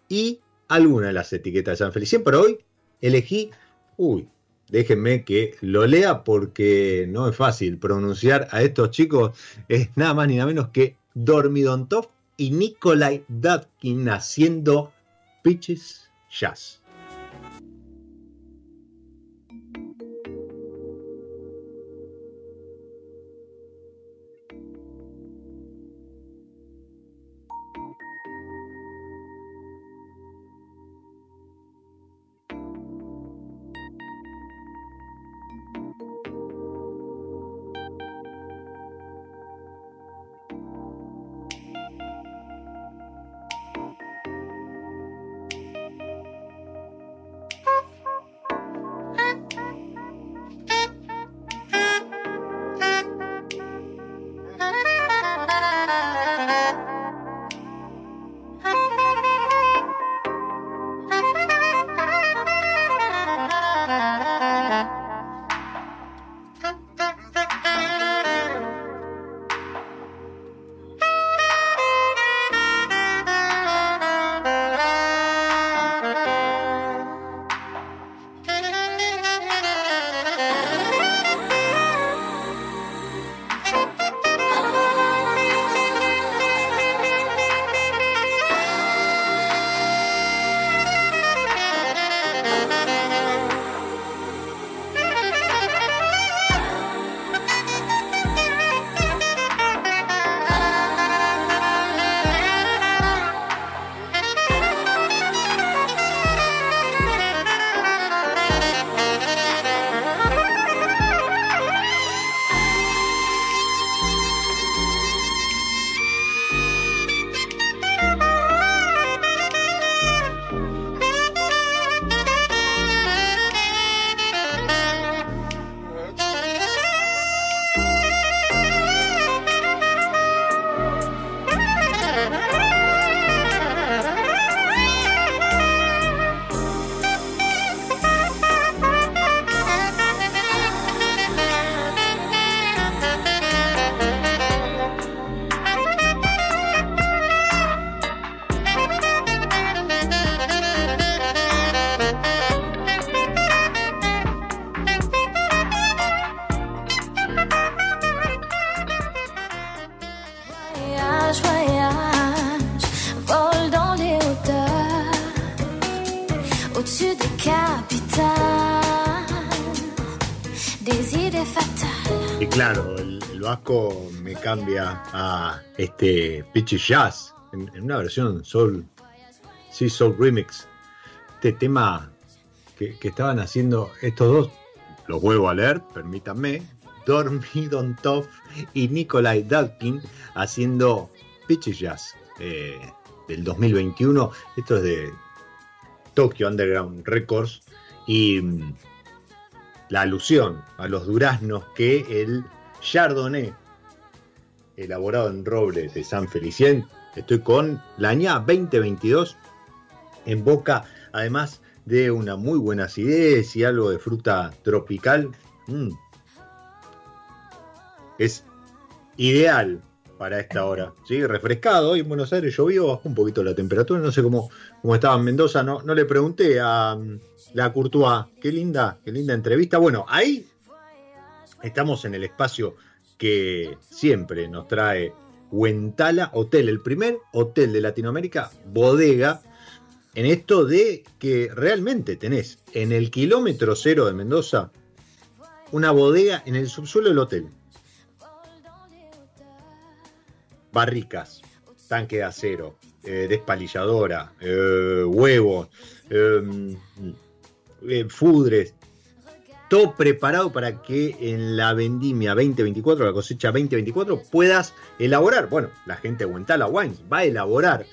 y alguna de las etiquetas de San Felicien. Pero hoy elegí, uy, déjenme que lo lea porque no es fácil pronunciar a estos chicos, es nada más ni nada menos que Dormidontov y Nikolai Datkin haciendo Pitches Jazz. A este Pitchy Jazz en, una versión Soul, sí, Soul Remix. Este tema que, estaban haciendo estos dos, los vuelvo a leer, permítanme, Dormidon Toff y Nikolai Dalkin haciendo Pitchy Jazz eh, del 2021. Esto es de Tokyo Underground Records y mm, la alusión a los duraznos que el Chardonnay elaborado en roble de San Felicien. Estoy con la aña 2022 en boca, además de una muy buena acidez y algo de fruta tropical, mm, es ideal para esta hora. ¿sí? Refrescado, hoy en Buenos Aires llovió, bajó un poquito la temperatura, no sé cómo, cómo estaba en Mendoza, no, no le pregunté a mm, la Courtois, qué linda, qué linda entrevista. Bueno, ahí estamos en el espacio que siempre nos trae Huentala Hotel, el primer hotel de Latinoamérica, bodega, en esto de que realmente tenés en el kilómetro cero de Mendoza una bodega en el subsuelo del hotel. Barricas, tanque de acero, eh, despalilladora, eh, huevos, em, eh, fudres, todo preparado para que en la vendimia 2024, la cosecha 2024, puedas elaborar. Bueno, la gente de Huentala Wines va a elaborar,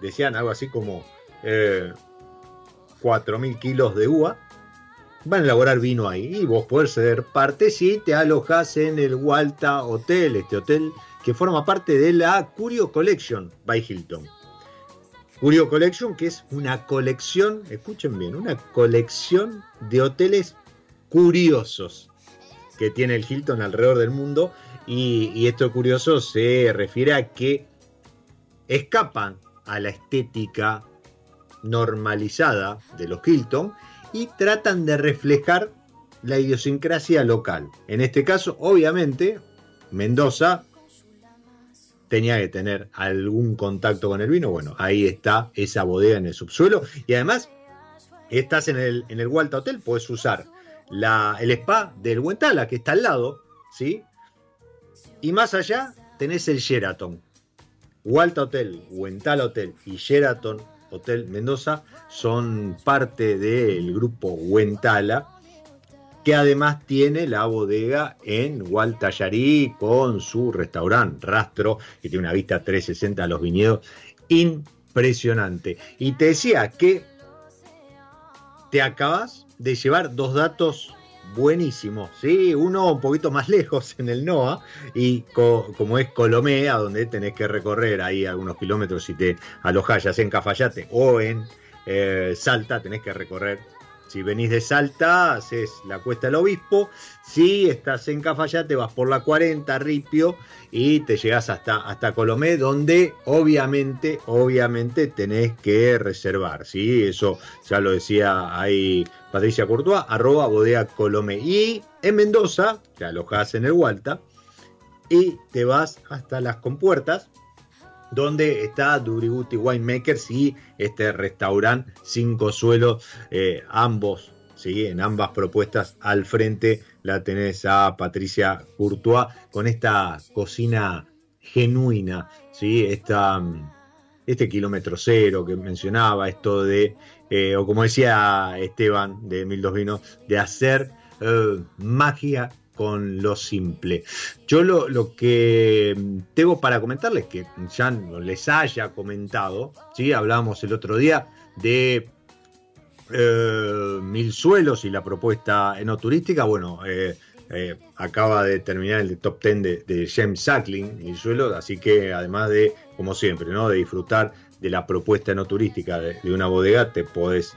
decían algo así como 4.000 kilos de uva, van a elaborar vino ahí y vos podés ser parte si te alojas en el Walta Hotel, este hotel que forma parte de la Curio Collection by Hilton. Curio Collection, que es una colección, escuchen bien, una colección de hoteles curiosos que tiene el Hilton alrededor del mundo. Y, esto curioso se refiere a que escapan a la estética normalizada de los Hilton y tratan de reflejar la idiosincrasia local. En este caso, obviamente, Mendoza tenía que tener algún contacto con el vino. Bueno, ahí está esa bodega en el subsuelo. Y además, estás en el, en el Walta Hotel, puedes usar la, el spa del Huentala, que está al lado, ¿sí? Y más allá tenés el Sheraton. Walta Hotel, Huentala Hotel y Sheraton Hotel Mendoza son parte del grupo Huentala que además tiene la bodega en Gualtallarí con su restaurante Rastro, que tiene una vista 360 a los viñedos impresionante. Y te decía que te acabas de llevar dos datos buenísimos, ¿sí? Uno un poquito más lejos en el NOA y como es Colomea, donde tenés que recorrer ahí algunos kilómetros si te alojás ya sea en Cafayate o en eh, Salta, tenés que recorrer si venís de Salta, haces la Cuesta del Obispo. Si estás en Cafayate, vas por la 40, Ripio, y te llegás hasta, hasta Colomé, donde obviamente, obviamente tenés que reservar. ¿sí? Eso ya lo decía ahí Patricia Courtois, arroba bodega Colomé. Y en Mendoza, te alojás en el Hualta, y te vas hasta las compuertas donde está Duriguti Winemakers y este restaurante Cinco Suelos, eh, ambos, ¿sí? en ambas propuestas al frente la tenés a Patricia Courtois con esta cocina genuina, ¿sí? Esta, este kilómetro cero que mencionaba, esto de, eh, o como decía Esteban de Mil Dos Vinos, de hacer eh, magia con lo simple. Yo lo, que tengo para comentarles, que ya les haya comentado, ¿sí? hablábamos el otro día de eh, Mil Suelos y la propuesta enoturística, bueno, eh, eh, acaba de terminar el top 10 de, James Sackling, Mil Suelos, así que además de, como siempre, ¿no? de disfrutar de la propuesta enoturística de, de una bodega, te podés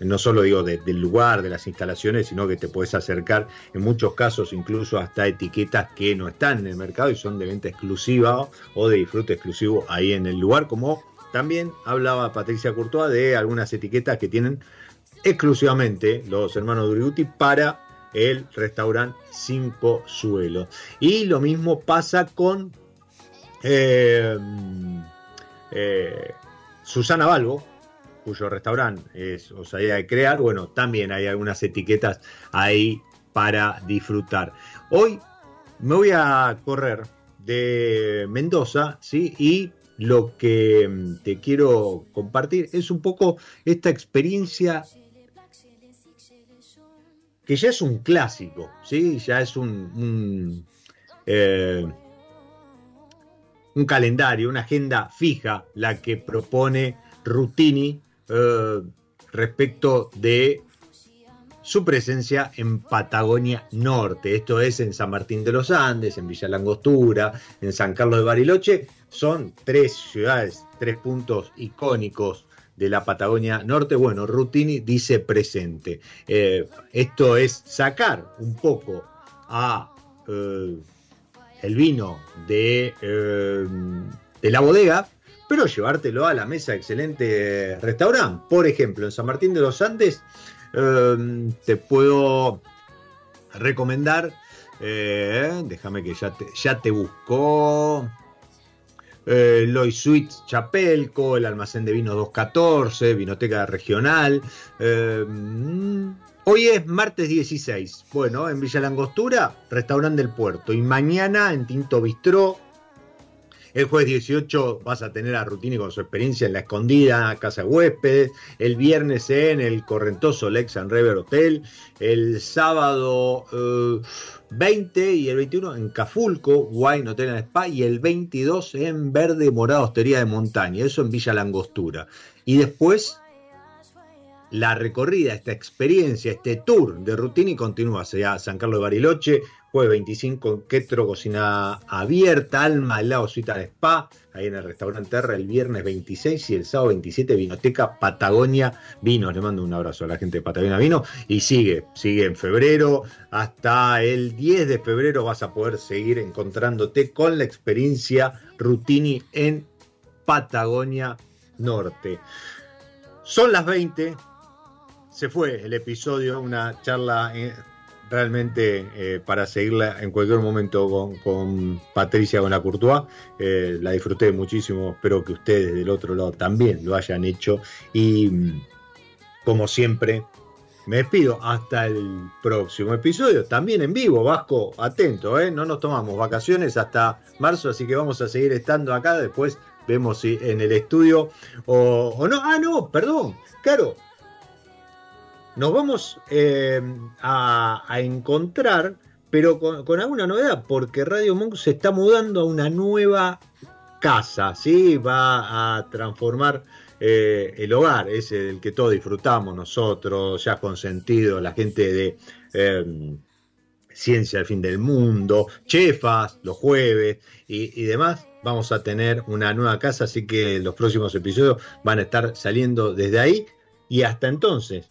no solo digo del lugar, de las instalaciones, sino que te puedes acercar en muchos casos incluso hasta etiquetas que no están en el mercado y son de venta exclusiva o de disfrute exclusivo ahí en el lugar, como también hablaba Patricia Courtois de algunas etiquetas que tienen exclusivamente los hermanos Duriguti para el restaurante Cinco Suelos. Y lo mismo pasa con eh, eh, Susana Balbo, cuyo restaurante es Osadía de Crear, bueno, también hay algunas etiquetas ahí para disfrutar. Hoy me voy a correr de Mendoza, ¿sí? Y lo que mm, te quiero compartir es un poco esta experiencia que ya es un clásico, ¿sí? Ya es un, eh, un calendario, una agenda fija la que propone Rutini eh, respecto de su presencia en Patagonia Norte, esto es en San Martín de los Andes, en Villa Langostura, en San Carlos de Bariloche, son tres ciudades, tres puntos icónicos de la Patagonia Norte. Bueno, Rutini dice presente. Eh, esto es sacar un poco a eh, el vino de, eh, de la bodega, pero llevártelo a la mesa, excelente restaurante. Por ejemplo, en San Martín de los Andes te puedo recomendar, déjame que ya te, ya te busco eh, Lois Suites Chapelco, el almacén de vino 214, Vinoteca Regional. Eh, hoy es martes 16. Bueno, en Villa Langostura, Restaurante del Puerto. Y mañana en Tinto Bistró. El jueves 18 vas a tener a Rutini con su experiencia en la escondida Casa Huéspedes. El viernes en el correntoso Lex and River Hotel. El sábado. Eh, 20 y el 21 en Cafulco, Wine Hotel en Spa, y el 22 en Verde Morada Hostería de Montaña, eso en Villa Langostura. Y después la recorrida, esta experiencia, este tour de Rutini continúa hacia San Carlos de Bariloche, jueves 25 en Quetro, cocina abierta, Alma, suita de spa, ahí en el restaurante Terra el viernes 26 y el sábado 27 Vinoteca Patagonia Vinos. Le mando un abrazo a la gente de Patagonia Vino y sigue, sigue en febrero, hasta el 10 de febrero vas a poder seguir encontrándote con la experiencia Rutini en Patagonia Norte. Son las 20, se fue el episodio, una charla eh, realmente eh, para seguirla en cualquier momento con, Patricia con la Courtois. Eh, la disfruté muchísimo, espero que ustedes del otro lado también lo hayan hecho. Y mm, como siempre, me despido hasta el próximo episodio, también en vivo, Vasco, atento, ¿eh? no nos tomamos vacaciones hasta marzo, así que vamos a seguir estando acá, después vemos si en el estudio o no, ah, no, perdón, claro, nos vamos eh, a, encontrar, pero con, alguna novedad, porque Radio Monk se está mudando a una nueva casa, ¿sí? Va a transformar eh, el hogar, ese del que todos disfrutamos nosotros, ya consentido, la gente de em, Ciencia al Fin del Mundo, Chefas, los jueves y, y demás. Vamos a tener una nueva casa, así que los próximos episodios van a estar saliendo desde ahí. Y hasta entonces,